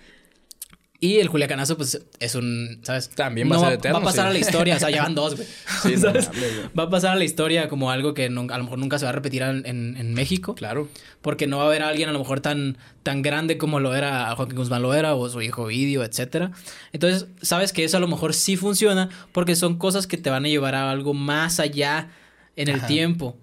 Y el Culiacanazo, pues, es un, ¿sabes? También va a ser eterno, Va a pasar sí. a la historia, o sea, ya van dos, güey. Sí, ¿Sabes? Va a pasar a la historia como algo que nunca- a lo mejor nunca se va a repetir en, en- en México. Claro. Porque no va a haber alguien a lo mejor tan, tan grande como lo era Joaquín Guzmán lo era, o su hijo Vidio, etcétera. Entonces, sabes que eso a lo mejor sí funciona porque son cosas que te van a llevar a algo más allá en el Ajá. tiempo.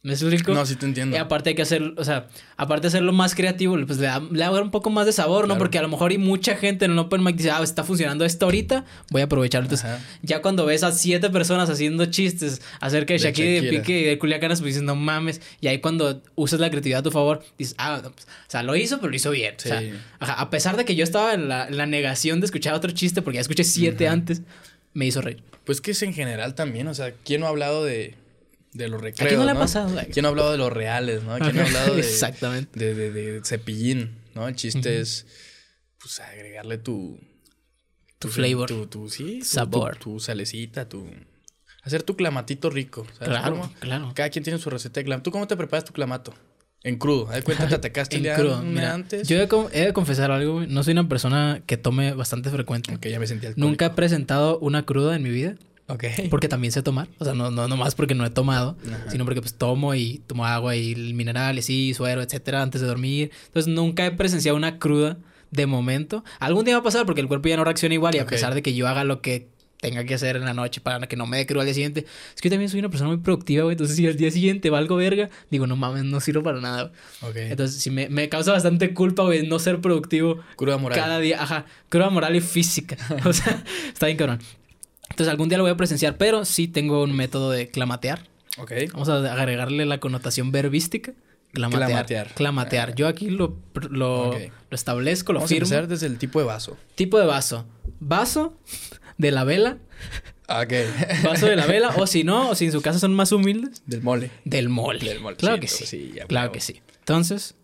¿Me explico? No, sí te entiendo. Y aparte hay que hacer, o sea, aparte de hacerlo más creativo, pues le da, le da un poco más de sabor, ¿no? Porque a lo mejor hay mucha gente en el Open Mic dice, ah, está funcionando esto ahorita, voy a aprovecharlo. Entonces, Ajá. ya cuando ves a siete personas haciendo chistes acerca de De Shakira y de. Piqué y de Culiacanas, pues dices, no mames. Y ahí cuando usas la creatividad a tu favor, dices, ah, no, pues, o sea, lo hizo, pero lo hizo bien. O sea, ajá, a pesar de que yo estaba en la, en la negación de escuchar otro chiste, porque ya escuché siete antes, me hizo reír. Pues que es en general también, o sea, ¿quién no ha hablado de, de los recreos, ¿A quién no le ha pasado? ¿Quién no ha hablado de los reales, no? ¿Quién no ha hablado de... Exactamente. De, de, de cepillín, ¿no? El chiste es, pues, agregarle tu... Tu flavor. Tu, tu, sí. Sabor. Tu, tu salecita, tu... Hacer tu clamatito rico, ¿sabes Claro, cómo? claro. Cada quien tiene su receta de clamato. ¿Tú cómo te preparas tu clamato? En crudo. Haz cuenta, te atacaste En crudo, mira, antes. yo he de, con- he de confesar algo. No soy una persona que tome bastante frecuente. Ok, ya me sentí alcohólico. Nunca he presentado una cruda en mi vida. Ok. Porque también sé tomar. O sea, no, no, no más porque no he tomado, Ajá. sino porque pues tomo y tomo agua y minerales y suero, etcétera, antes de dormir. Entonces nunca he presenciado una cruda de momento. Algún día va a pasar porque el cuerpo ya no reacciona igual y a Ok. pesar de que yo haga lo que tenga que hacer en la noche para que no me dé cruda al día siguiente. Es que yo también soy una persona muy productiva, güey. Entonces si al día siguiente valgo verga, digo, no mames, no sirvo para nada. güey. Ok. Entonces sí me, me causa bastante culpa, güey, no ser productivo Cruda moral. cada día, ajá, cruda moral y física. O sea, está bien cabrón. Entonces algún día lo voy a presenciar, pero sí tengo un método de clamatear. Ok. Vamos a agregarle la connotación verbística. Clamatear. Clamatear. Clamatear. Yo aquí lo, lo, lo establezco, lo Vamos a firmo. empezar desde el tipo de vaso. Tipo de vaso. Vaso de la vela. Ok. Vaso de la vela. o si no, o si en su casa son más humildes, Del mole. del mole. Del mole, Claro que sí. claro que sí. Entonces,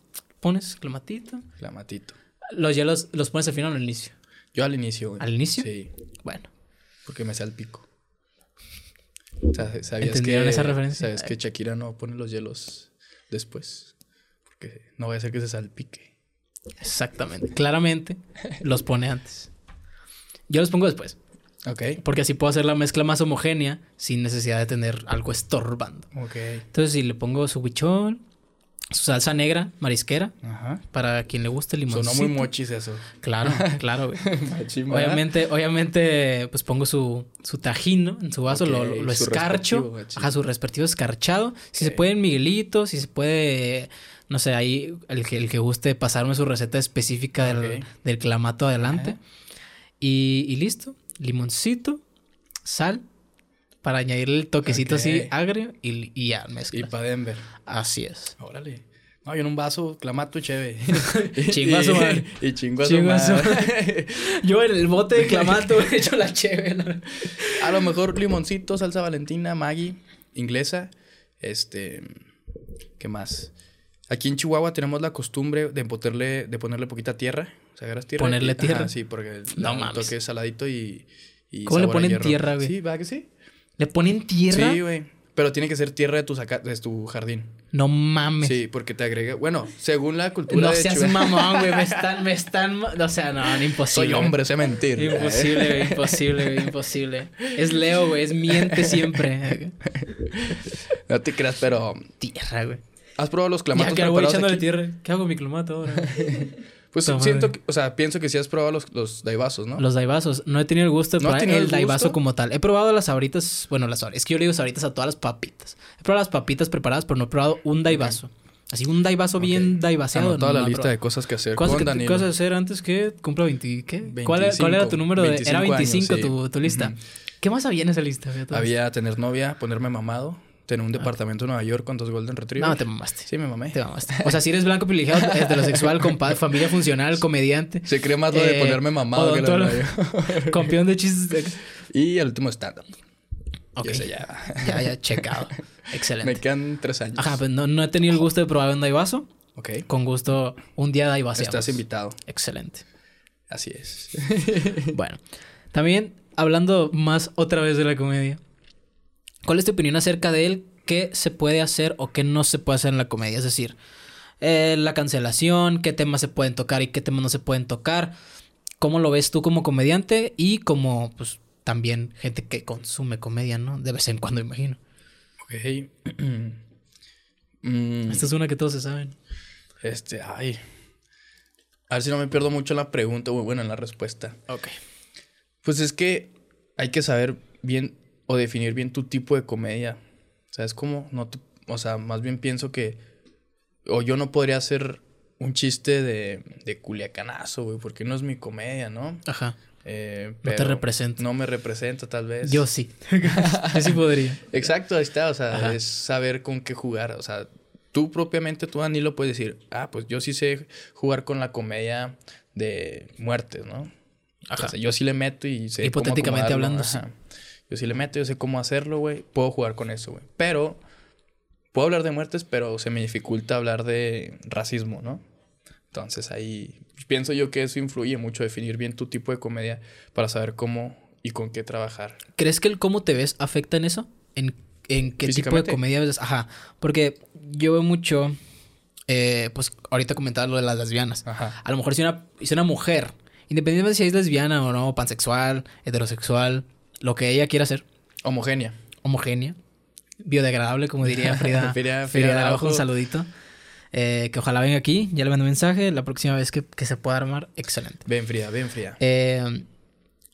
pones clamatito. Clamatito. Los hielos los pones al final o al inicio. Yo al inicio, güey. ¿Al inicio? Sí. Bueno. Porque me salpico. O sea, ¿sabías ¿Entendieron que, esa referencia? ¿Sabes que Shakira no pone los hielos después? Porque no vaya a ser que se salpique. Exactamente. Claramente los pone antes. Yo los pongo después. Ok. Porque así puedo hacer la mezcla más homogénea sin necesidad de tener algo estorbando. Ok. Entonces, si le pongo su bichón, su salsa negra, marisquera, Ajá. para quien le guste el limoncito. Sonó muy mochis eso. Claro, claro, güey. Obviamente, obviamente, pues pongo su, su tajín, ¿no? En su vaso, lo, Ok, lo, lo su escarcho. Ajá, su respectivo escarchado. Si se puede en Miguelito, si se puede, no sé, ahí el que, el que guste pasarme su receta específica del, del clamato adelante. Y, y listo. Limoncito, sal, para añadirle el toquecito así agrio y, y ya mezcla. Y para Denver. Así es. Órale. No, yo en un vaso, clamato y cheve. Chingo a su madre. Y chingo a su Chingo a su madre. Yo en el bote de clamato he hecho la chévere. A lo mejor limoncito, salsa valentina, Maggi, inglesa. Este. ¿Qué más? Aquí en Chihuahua tenemos la costumbre de ponerle, de ponerle poquita tierra. O sea, agarras tierra. ¿Ponerle y- tierra? Ajá, sí, porque No el mames. toque es saladito y. y ¿Cómo le ponen hierro. tierra, güey? Sí, ¿va que sí? ¿Le ponen tierra? Sí, güey. Pero tiene que ser tierra de tu, saca- de tu jardín. No mames. Sí, porque te agrega. Bueno, según la cultura No de seas Chihuahua- mamón, güey. Me están, me están. O sea, no, no, imposible. Soy hombre, sé mentir. Imposible, güey. Imposible, güey. Imposible. Es Leo, güey. Es miente siempre. No te creas, pero. Tierra, güey. ¿Has probado los Ya clamatos que voy preparados echándole aquí? tierra. ¿Qué hago con mi clamato ahora? Pues Puta siento, que, o sea, pienso que sí has probado los, los daibazos, ¿no? Los daibazos. No he tenido el gusto de ¿No probar el el daibazo gusto? como tal. He probado las sabritas. Bueno, las sabritas. Es que yo le digo sabritas a todas las papitas. He probado las papitas preparadas, pero no he probado un daibazo. Así un daibazo bien daibaseado. toda no, la no lista de cosas que hacer Cosas con que cosas hacer antes que cumpla 20. ¿Qué? ¿Cuál, era, cuál era tu 25, número? De, era 25 años, 25 sí. tu, tu lista. Ujú. ¿Qué más había en esa lista? Había tener novia, ponerme mamado, tener un departamento en Nueva York con dos Golden. Retrievers. No, te mamaste. Sí, me mamé. Te mamaste. O sea, si eres blanco privilegiado, heterosexual, compa- familia funcional, comediante. Se cree más lo de Eh, ponerme mamado que lo de York. Campeón de chistes. Y el último stand-up. Ok. Y ese ya. Ya, ya, checado. Me Excelente. quedan tres años. Ajá, pues no, no he tenido el gusto de probar un daibazo. Ok. Con gusto, un día daibaseamos. Estás invitado. Excelente. Así es. Bueno, también hablando más otra vez de la comedia. ¿Cuál es tu opinión acerca de él? ¿Qué se puede hacer o qué no se puede hacer en la comedia? Es decir, eh, la cancelación, qué temas se pueden tocar y qué temas no se pueden tocar. ¿Cómo lo ves tú como comediante y como, pues, también gente que consume comedia, ¿no? De vez en cuando, imagino. Ok. Mm, Esta es una que todos se saben. este, ay. A ver si no me pierdo mucho en la pregunta, o bueno, en la respuesta. Ok. Pues es que hay que saber bien o definir bien tu tipo de comedia. ¿Sabes cómo? No te- o sea, más bien pienso que. O yo no podría hacer un chiste de, de culiacanazo, güey, porque no es mi comedia, ¿no? Ajá. Eh, No te representa. No me representa, tal vez. Yo sí. Yo sí podría. Exacto, ahí está. O sea, Ajá. es saber con qué jugar. O sea, tú propiamente, tú, Danilo, puedes decir, ah, pues yo sí sé jugar con la comedia de muertes, ¿no? Ajá. O sea, yo sí le meto y sé. Hipotéticamente hablando, sí. Yo sí le meto, yo sé cómo hacerlo, güey. Puedo jugar con eso, güey. Pero, puedo hablar de muertes, pero se me dificulta hablar de racismo, ¿no? Entonces ahí pienso yo que eso influye mucho, definir bien tu tipo de comedia para saber cómo y con qué trabajar. ¿Crees que el cómo te ves afecta en eso? ¿En, en qué tipo de comedia ves? Ajá. Porque yo veo mucho. eh, pues ahorita comentaba lo de las lesbianas. Ajá. A lo mejor si una, si una mujer, independientemente de si es lesbiana o no, pansexual, heterosexual, lo que ella quiera hacer, Homogénea. homogénea, biodegradable, como diría Frida, Frida- Frida, Araujo. un saludito. Eh, que ojalá venga aquí, ya le mando mensaje. La próxima vez que, que se pueda armar, excelente. Ven fría, ven fría. Eh,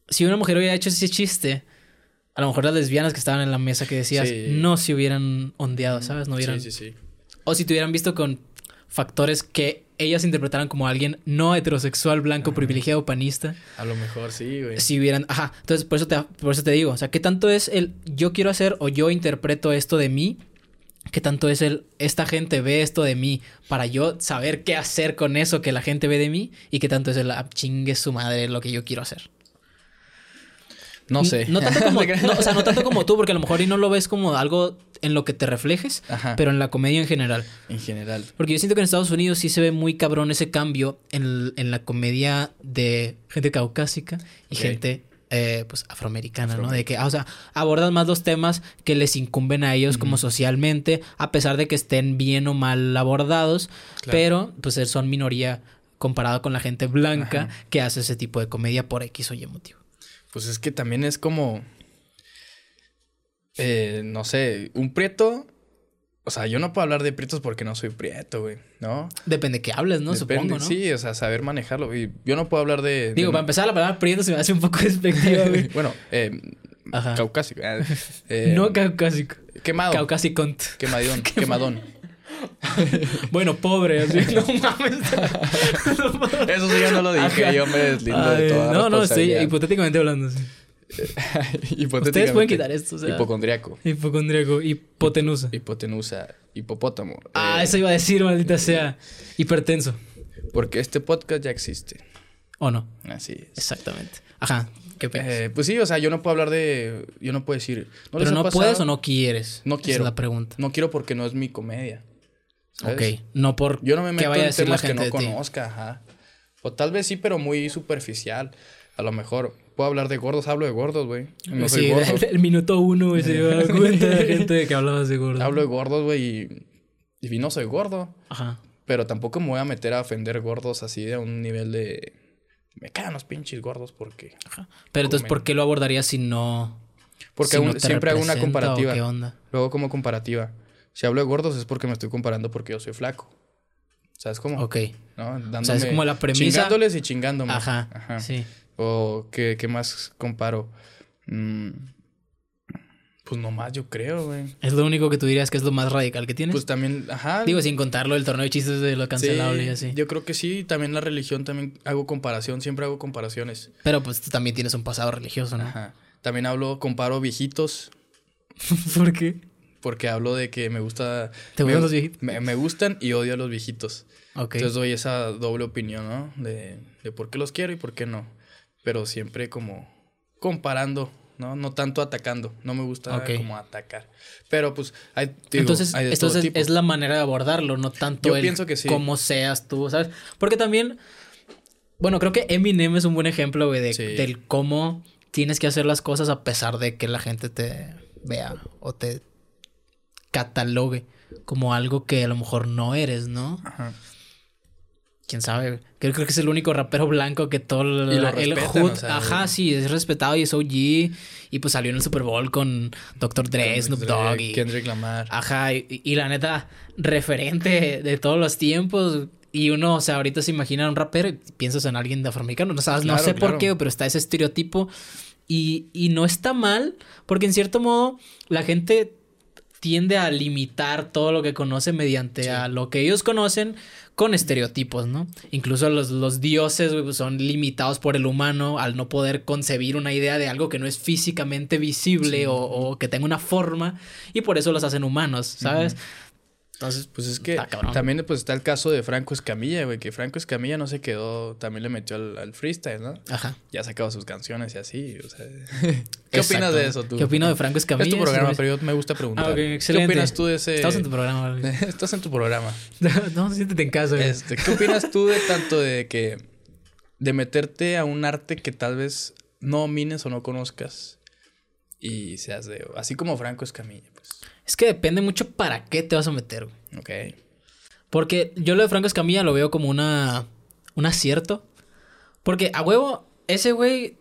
si una mujer hubiera hecho ese chiste, a lo mejor las lesbianas que estaban en la mesa que decías, Sí. no se hubieran ondeado, ¿sabes? No hubieran... Sí, sí, sí. O si te hubieran visto con factores que ellas interpretaran como alguien no heterosexual, blanco, privilegiado, panista. A lo mejor sí, güey. Si hubieran... Ajá, entonces por eso, te, por eso te digo, o sea, ¿qué tanto es el yo quiero hacer o yo interpreto esto de mí? ¿Qué tanto es el esta gente ve esto de mí para yo saber qué hacer con eso que la gente ve de mí? ¿Y qué tanto es el ah, chingue su madre lo que yo quiero hacer? No sé. No tanto como, no, o sea, no tanto como tú, porque a lo mejor y no lo ves como algo en lo que te reflejes, Ajá. pero en la comedia en general. En general. Porque yo siento que en Estados Unidos sí se ve muy cabrón ese cambio en, en la comedia de gente caucásica y gente eh, pues afroamericana, ¿no? De que, ah, o sea, abordan más los temas que les incumben a ellos como socialmente, a pesar de que estén bien o mal abordados, Claro. pero pues son minoría comparado con la gente blanca Ajá. que hace ese tipo de comedia por X o Y motivo. Pues es que también es como. eh, no sé, un prieto. O sea, yo no puedo hablar de prietos porque no soy prieto, güey, ¿no? Depende que hables, ¿no? Depende, Supongo, ¿no? Sí, o sea, saber manejarlo. Y yo no puedo hablar de. Digo, de- para empezar, la palabra prieto se me hace un poco despectiva, güey. bueno, eh, Ajá. caucásico. eh, eh, no caucásico. Quemado. Caucásicont. Quemadón. Quemadón. Bueno, pobre, así. No mames. Eso sí, yo no lo dije. Ajá. Yo me deslindo de Ay, toda no, no, estoy hiputéticamente hablando. Sí. Hipotéticamente. Ustedes pueden quitar esto, o sea. Hipocondriaco. Hipocondriaco. Hipotenusa. Hipotenusa. Hipopótamo. Ah, Eh, eso iba a decir, maldita sea. Hipertenso. Porque este podcast ya existe. ¿O no? Así es. Exactamente. Ajá. ¿Qué? Eh, pues sí, o sea, yo no puedo hablar de. Yo no puedo decir. ¿no les Pero no pasado? puedes o no quieres. No Esa quiero. es la pregunta. No quiero porque no es mi comedia. ¿Sabes? Ok. No por Yo no me meto vaya en temas que no conozca, ajá. O tal vez sí, pero muy superficial. A lo mejor puedo hablar de gordos, hablo de gordos, güey. No soy sí, gordo. el, el minuto uno, güey, se dio cuenta de gente de que hablabas de gordo. Hablo de gordos, güey, y, y no soy gordo. Ajá. Pero tampoco me voy a meter a ofender gordos así de un nivel de. Me cagan los pinches gordos porque. Ajá. Pero entonces. ¿por qué lo abordarías si no. Porque si no siempre hago una comparativa. ¿Qué onda? Luego como comparativa. Si hablo de gordos es porque me estoy comparando porque yo soy flaco. ¿Sabes cómo? Ok. ¿No? O sea, es como la premisa. Chingándoles y chingándome. Ajá. Ajá. Sí. O ¿qué, qué más comparo? Mm, pues nomás yo creo, güey. Es lo único que tú dirías que es lo más radical que tienes. Pues también, ajá. Digo, sin contarlo del torneo de chistes de lo cancelable sí, y así. Yo creo que sí. También la religión, también hago comparación. Siempre hago comparaciones. Pero pues tú también tienes un pasado religioso, ¿no? Ajá. También hablo, comparo viejitos. ¿Por qué? Porque hablo de que me gusta... ¿Te me, gustan los viejitos? Me, me gustan y odio a los viejitos. Entonces doy esa doble opinión, ¿no? De, de por qué los quiero y por qué no. Pero siempre como comparando, ¿no? No tanto atacando. No me gusta Ok. como atacar. Pero pues hay, digo, entonces, hay de entonces todo tipo. es la manera de abordarlo, no tanto Yo el pienso que sí. cómo seas tú, ¿sabes? Porque también, bueno, creo que Eminem es un buen ejemplo, güey, de, Sí. del cómo tienes que hacer las cosas a pesar de que la gente te vea o te catalogue como algo que a lo mejor no eres, ¿no? Ajá. quién sabe. Creo, creo que es el único rapero blanco que todo el, Y lo el hood. o sea, ajá, sí, es respetado y es OG. Y pues salió en el Super Bowl con Dr. Dre, Snoop Dogg y. Kendrick Lamar. Ajá, y, y la neta, referente de todos los tiempos. Y uno, o sea, ahorita se imagina a un rapero y piensas en alguien de afroamericano. No sabes, no Claro, sé por claro. qué, pero está ese estereotipo. Y, y no está mal, porque en cierto modo la gente tiende a limitar todo lo que conoce mediante Sí. a lo que ellos conocen con estereotipos, ¿no? Incluso los, los dioses pues, son limitados por el humano al no poder concebir una idea de algo que no es físicamente visible Sí. o, o que tenga una forma y por eso los hacen humanos, ¿sabes? Entonces, Pues es que también pues está el caso de Franco Escamilla, güey, que Franco Escamilla no se quedó, también le metió al, al freestyle, ¿no? ajá. Ya ha sacado sus canciones y así, o sea. ¿Qué opinas de eso tú? ¿Qué opino de Franco Escamilla? Es tu programa, pero yo me gusta preguntar. Ah, ok, excelente. ¿Qué opinas tú de ese...? Estamos en tu programa. güey. Estás en tu programa. no, siéntete en casa. güey. Este, ¿Qué opinas tú de tanto de que... De meterte a un arte que tal vez no domines o no conozcas y seas de... Así como Franco Escamilla. Es que depende mucho para qué te vas a meter, güey. Ok. Porque yo lo de Franco Escamilla lo veo como una, un acierto. Porque a huevo, ese güey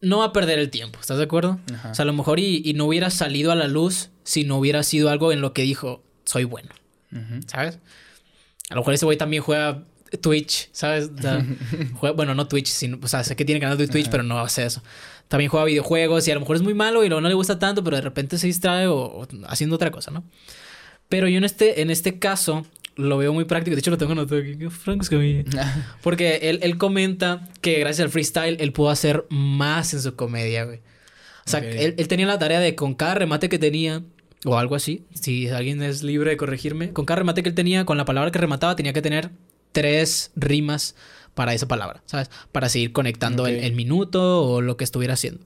no va a perder el tiempo, ¿estás de acuerdo? Ajá. O sea, a lo mejor y, y no hubiera salido a la luz si no hubiera sido algo en lo que dijo, soy bueno. ¿sabes? A lo mejor ese güey también juega Twitch, ¿sabes? O sea, juega- bueno, no Twitch, sino, o sea, sé que tiene canal de Twitch, pero no hace eso. También juega videojuegos y a lo mejor es muy malo y luego no le gusta tanto, pero de repente se distrae o, o haciendo otra cosa, ¿no? Pero yo en este, en este caso lo veo muy práctico. De hecho, lo tengo anotado aquí. Franco Escamilla. Porque él, él comenta que gracias al freestyle él pudo hacer más en su comedia, güey. O sea, Ok. él, él tenía la tarea de con cada remate que tenía, o algo así, si alguien es libre de corregirme, con cada remate que él tenía, con la palabra que remataba, tenía que tener tres rimas para esa palabra, ¿sabes? Para seguir conectando el minuto o lo que estuviera haciendo.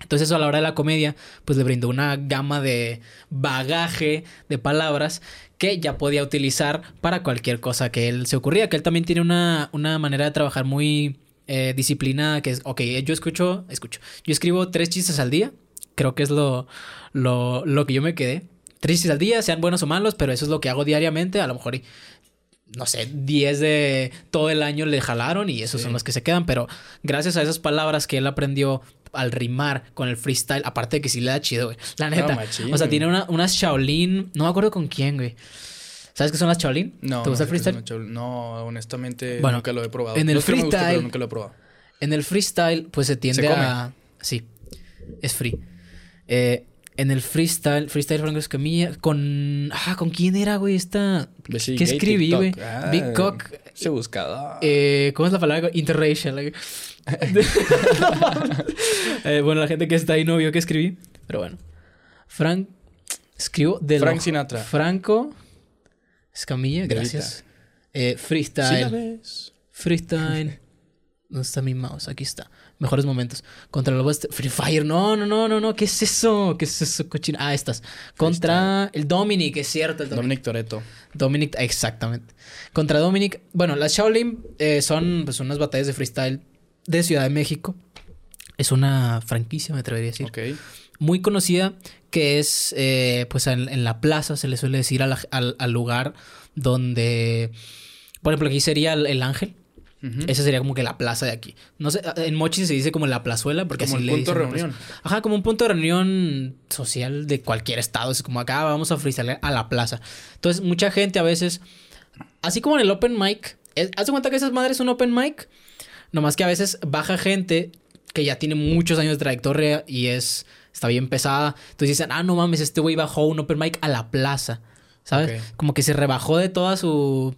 Entonces eso a la hora de la comedia, pues le brindó una gama de bagaje de palabras que ya podía utilizar para cualquier cosa que él se ocurría. Que él también tiene una, una manera de trabajar muy eh, disciplinada, que es, ok, yo escucho, escucho, yo escribo tres chistes al día, creo que es lo, lo, lo que yo me quedé. Tres chistes al día, sean buenos o malos, pero eso es lo que hago diariamente, a lo mejor... no sé, 10 de todo el año le jalaron y esos Sí. son los que se quedan, pero gracias a esas palabras que él aprendió al rimar con el freestyle, aparte de que sí le da chido, güey. La neta. machín, o sea, tiene una, unas Shaolin, no me acuerdo con quién, güey. ¿Sabes qué son las Shaolin? No. ¿Te gusta el no freestyle? No, honestamente Bueno, nunca lo he probado. en el No es que no me guste, freestyle- pero nunca lo he probado. En el freestyle, pues se tiende ¿Se a. Sí, es free. Eh, en el freestyle, freestyle Franco Escamilla, con. Ah, ¿con quién era, güey? Esta. Pues ¿Qué escribí, güey? Ah, Big Cock. Ese buscador. Eh, ¿Cómo es la palabra? Interracial. Eh, bueno, la gente que está ahí no vio que escribí. Pero bueno. Frank. Escribo de Frank lo- Sinatra. Franco. Escamilla, gracias. Eh, freestyle. Freestyle. ¿Dónde está mi mouse? Aquí está. Mejores momentos. Contra el West. Free Fire. No, no, no, no, no. ¿Qué es eso? ¿Qué es eso, cochina? Ah, estas. Contra el Dominic, es cierto. El Dominic. Dominic Toretto. Dominic, exactamente. Contra Dominic. Bueno, las Shaolin eh, son pues, unas batallas de freestyle de Ciudad de México. Es una franquicia, me atrevería a decir. Ok. Muy conocida, que es eh, pues en, en la plaza, se le suele decir al, al lugar donde. Por ejemplo, aquí sería el, el ángel. Esa sería como que la plaza de aquí. No sé, en Mochi se dice como la plazuela, porque Como así el le punto de pues. reunión. Ajá, como un punto de reunión social de cualquier estado. Es como acá vamos a freestylear a la plaza. Entonces, mucha gente a veces así como en el open mic, es- haz de cuenta que esas madres es un open mic, nomás que a veces baja gente que ya tiene muchos años de trayectoria y es está bien pesada. Entonces dicen, ah, no mames, este güey bajó un open mic a la plaza, ¿sabes? Como que se rebajó de toda su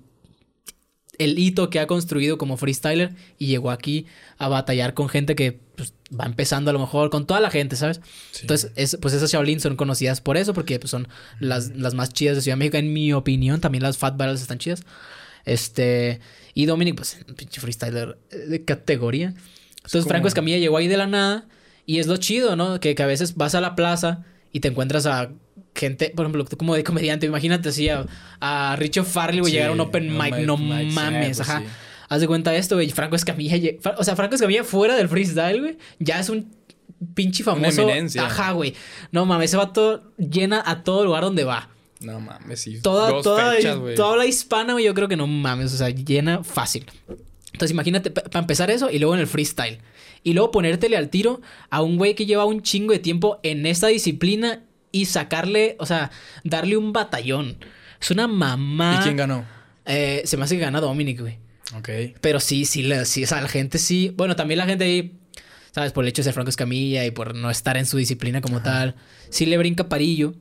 el hito que ha construido como freestyler y llegó aquí a batallar con gente que pues, va empezando a lo mejor, con toda la gente, ¿sabes? Sí. Entonces, es- pues esas Shaolin son conocidas por eso, porque pues, son las, las más chidas de Ciudad de México, en mi opinión. También las Fat Battles están chidas. Este, y Dominic, pues, un pinche freestyler eh, de categoría. Entonces, como- Franco Escamilla llegó ahí de la nada, y es lo chido, ¿no? Que, que a veces vas a la plaza y te encuentras a gente, por ejemplo, tú como de comediante, imagínate así a, a Richo Farley, güey, Sí, llegar a un open mic, no mic, sí, mames, pues ajá. sí. Haz de cuenta esto, güey. Franco Escamilla, o sea, Franco Escamilla fuera del freestyle, güey, ya es un pinche famoso. eminencia. Ajá, güey. No mames, ese vato llena a todo lugar donde va. No mames, sí. Toda, Dos toda, fechas, toda la hispana, güey, yo creo que no mames, o sea, llena fácil. Entonces imagínate, para empezar eso y luego en el freestyle. Y luego ponértele al tiro a un güey que lleva un chingo de tiempo en esta disciplina y sacarle, o sea, darle un batallón. Es una mamá. ¿Y quién ganó? Eh, se me hace que gana Dominic, güey. Ok. Pero sí, sí, la- sí, o sea, la gente sí. Bueno, también la gente ahí, ¿sabes? Por el hecho de ser Franco Escamilla y por no estar en su disciplina como tal, sí le brinca parillo.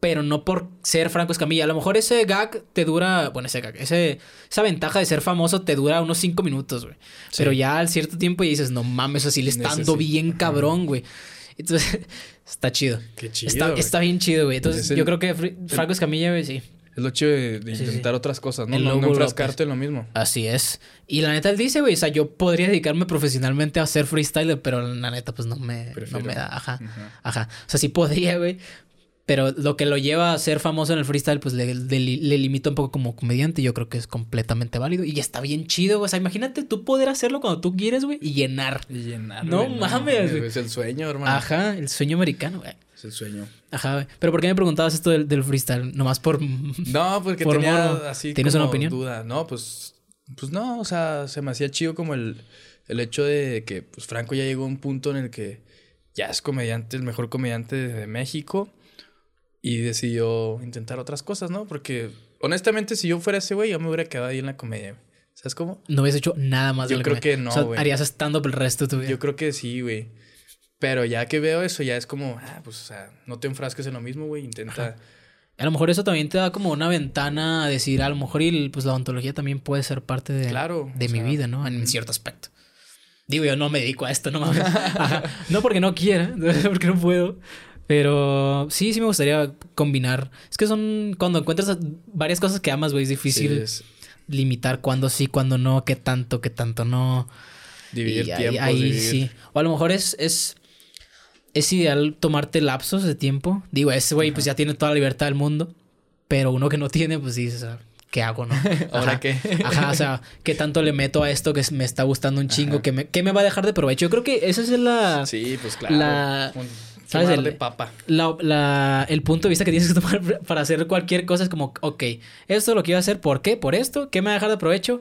Pero no por ser Franco Escamilla. A lo mejor ese gag te dura. Bueno, ese gag. Ese, esa ventaja de ser famoso te dura unos cinco minutos, güey. Sí. Pero ya al cierto tiempo y dices, no mames, así le está dando Necesi- bien Ajá. cabrón, güey. Entonces, está chido. Qué chido. está, está bien chido, güey. Entonces, el- yo creo que Fr- Franco Escamilla, güey, sí. Es lo chido de, de Sí, sí. intentar otras cosas, ¿no? El No, no enfrascarte en lo mismo. Así es. Y la neta él dice, güey, o sea, yo podría dedicarme profesionalmente a hacer freestyle, pero la neta pues no me, no me da, ajá, ajá. O sea, sí podría, güey. Pero lo que lo lleva a ser famoso en el freestyle, pues le, le, le limita un poco como comediante. Yo creo que es completamente válido. Y está bien chido, güey. O sea, imagínate tú poder hacerlo cuando tú quieres, güey, y llenar. Y llenar. No güey, mames, güey. Es el sueño, hermano. Ajá, el sueño americano, güey. Es el sueño. Ajá, güey. Pero ¿por qué me preguntabas esto del, del freestyle? Nomás por... No, porque Por tenía morbo. así ¿Tienes una como opinión? duda. No, pues, pues no, o sea, se me hacía chido como el, el hecho de que pues, Franco ya llegó a un punto en el que ya es comediante, el mejor comediante de México y decidió intentar otras cosas, ¿no? Porque honestamente, si yo fuera ese güey, yo me hubiera quedado ahí en la comedia. ¿Sabes cómo? No habías hecho nada más de Yo lo creo que no, O sea, güey. harías stand-up el resto de tu vida. Yo creo que sí, güey. Pero ya que veo eso, ya es como, ah, pues, o sea, no te enfrasques en lo mismo, güey. Intenta. A lo mejor eso también te da como una ventana a decir, a lo mejor y, pues la odontología también puede ser parte de, Claro, de mi sea, vida, ¿no? En cierto aspecto. Digo, yo no me dedico a esto, no mames. Ajá. No porque no quiera, porque no puedo. Pero sí, sí me gustaría combinar. Es que son cuando encuentras varias cosas que amas, güey, es difícil Sí, es limitar cuándo sí, cuándo no, qué tanto, qué tanto no. dividir Y tiempos. ahí dividir- sí. O a lo mejor es, es, es ideal tomarte lapsos de tiempo. Digo, ese güey pues ya tiene toda la libertad del mundo. Pero uno que no tiene, pues dices, ah, ¿qué hago, no? ¿Ahora Ajá. qué? Ajá, o sea, ¿qué tanto le meto a esto que me está gustando un chingo? Que me, ¿Qué me va a dejar de provecho? Yo creo que esa es la, Sí, pues claro. La- Un El- de papa. la, la- el punto de vista que tienes que tomar para hacer cualquier cosa. Es como, ok, esto es lo que iba a hacer. ¿Por qué? ¿Por esto? ¿Qué me va a dejar de provecho?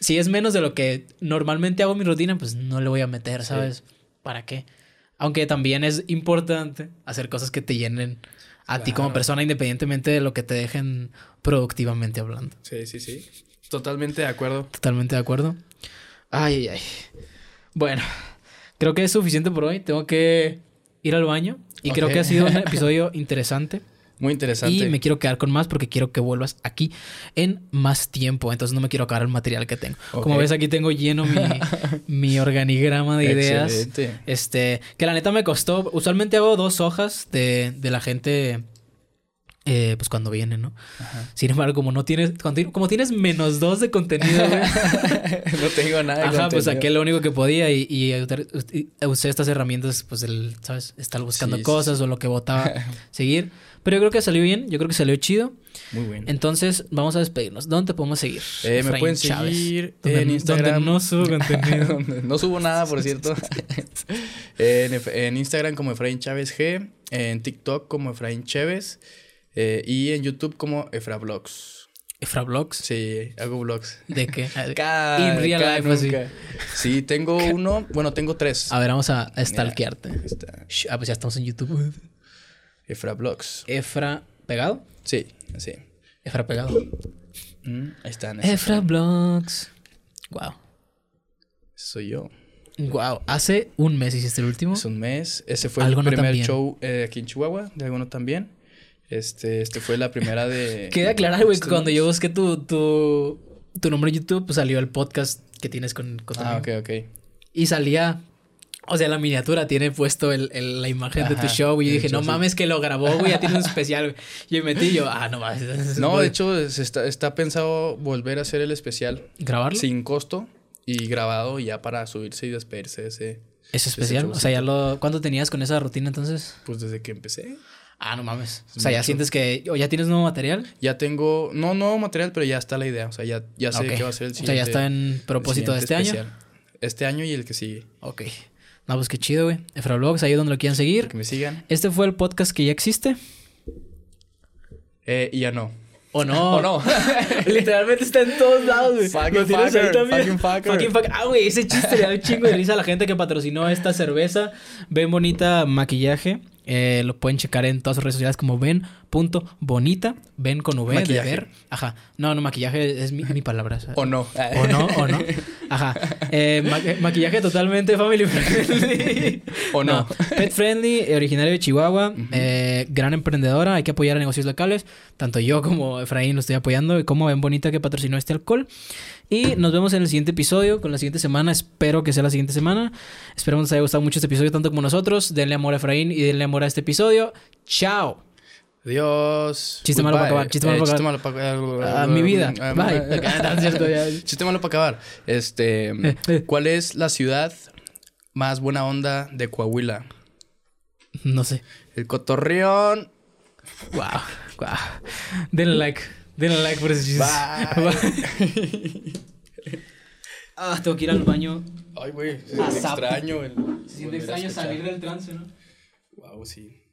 Si es menos de lo que normalmente hago en mi rutina, pues no le voy a meter, ¿sabes? ¿Para qué? Aunque también es importante hacer cosas que te llenen a ti como persona, independientemente de lo que te dejen productivamente hablando. Sí, sí, sí. Totalmente de acuerdo. Totalmente de acuerdo. Ay, ay, ay. Bueno, creo que es suficiente por hoy. Tengo que ir al baño. Y creo que ha sido un episodio interesante. Muy interesante. Y me quiero quedar con más porque quiero que vuelvas aquí en más tiempo. Entonces no me quiero acabar el material que tengo. Como ves, aquí tengo lleno mi, mi organigrama de ideas. Excelente. Este, que la neta me costó. Usualmente hago dos hojas de, de la gente. Eh, pues cuando viene, ¿no? Ajá. Sin embargo, como no tienes, como tienes menos dos de contenido, güey, no tengo nada de Ajá, pues contenido. saqué lo único que podía y, y y usé estas herramientas, pues el, ¿sabes? Estar buscando Sí, sí, cosas o lo que votaba seguir. Pero yo creo que salió bien, yo creo que salió chido. Muy bien. Entonces, vamos a despedirnos. ¿Dónde te podemos seguir? Eh, me pueden Chávez. seguir Donde- en Instagram. Donde no subo contenido. No subo nada, por cierto. en, Instagram como Efraín Chávez G. En TikTok como Efraín Chávez. Eh, y en YouTube como Efrablogs. Efrablogs. Sí, hago vlogs. ¿De qué? Cada, In real cada life, así. Sí, tengo uno. Bueno, tengo tres. A ver, vamos a, stalkearte. Shh, Ah, pues ya estamos en YouTube. Efrablogs. Efra pegado. Sí, sí. Efra pegado. Mm, ahí están. Efra Vlogs. Wow. Soy yo. Wow. Hace un mes hiciste el último. Es un mes. Ese fue el primer show eh, aquí en Chihuahua, de alguno también. Este, este fue la primera de. Queda aclarar, güey, que cuando yo busqué tu, tu, tu nombre en YouTube, pues salió el podcast que tienes con, con Ah, ok, ok. Y salía. O sea, la miniatura tiene puesto el, el- la imagen de tu show. Y yo dije, hecho, no sí. mames, que lo grabó, güey. Ya tiene un especial, güey. Y me metí yo, ah, no mames. No, de hecho, está, está pensado volver a hacer el especial ¿Grabarlo? sin costo y grabado ya para subirse y despedirse de ese. ¿Es especial? O sea, ya lo. ¿Cuánto tenías con esa rutina entonces? Pues desde que empecé. Ah, no mames. O sea, ya Mucho. sientes que. O ya tienes nuevo material. Ya tengo, no nuevo material, pero ya está la idea. O sea, ya, ya sé Ok. qué va a ser el O siguiente. sea, ya está en propósito de este año. Este año y el que sigue. Ok. No, pues qué chido, güey. Efrablogs, ahí donde lo quieran seguir. Que me sigan. Este fue el podcast que ya existe. Eh, y ya no. ¿O no? ¿O no? Literalmente está en todos lados, güey. Fucking Lo tienes ahí fucker, también. fucking fucker. Fucking fucker. Ah, güey, ese chiste le da un chingo de risa a la gente que patrocinó esta cerveza. Ven Bonita Maquillaje. Eh, lo pueden checar en todas sus redes sociales como ven.bonita. Ven con V Maquillaje. de ver. Ajá. No, no, maquillaje es mi, mi palabra. o sea. ¿O no? O no, o no. Ajá. Eh, ma- maquillaje totalmente family friendly. ¿O no? Pet friendly, eh, originario de Chihuahua. eh, gran emprendedora. Hay que apoyar a negocios locales. Tanto yo como Efraín lo estoy apoyando. Y como ven bonita que patrocinó este alcohol. Y nos vemos en el siguiente episodio. Con la siguiente semana. Espero que sea la siguiente semana. Esperemos que les haya gustado mucho este episodio, tanto como nosotros. Denle amor a Efraín y denle amor a este episodio. Chao. Adiós. Chiste malo para acabar, chiste malo Eh, para chiste acabar. malo para A mi vida. Ah, Bye. Ya. Chiste malo para acabar. Este, eh. ¿cuál es la ciudad más buena onda de Coahuila? No sé. El Cotorreón. Wow, wow. Denle like. Denle like por ese chiste. Bye. ah, tengo que ir al baño. Ay, güey. Extraño el. Se siente extraño salir del trance, ¿no? Wow, sí.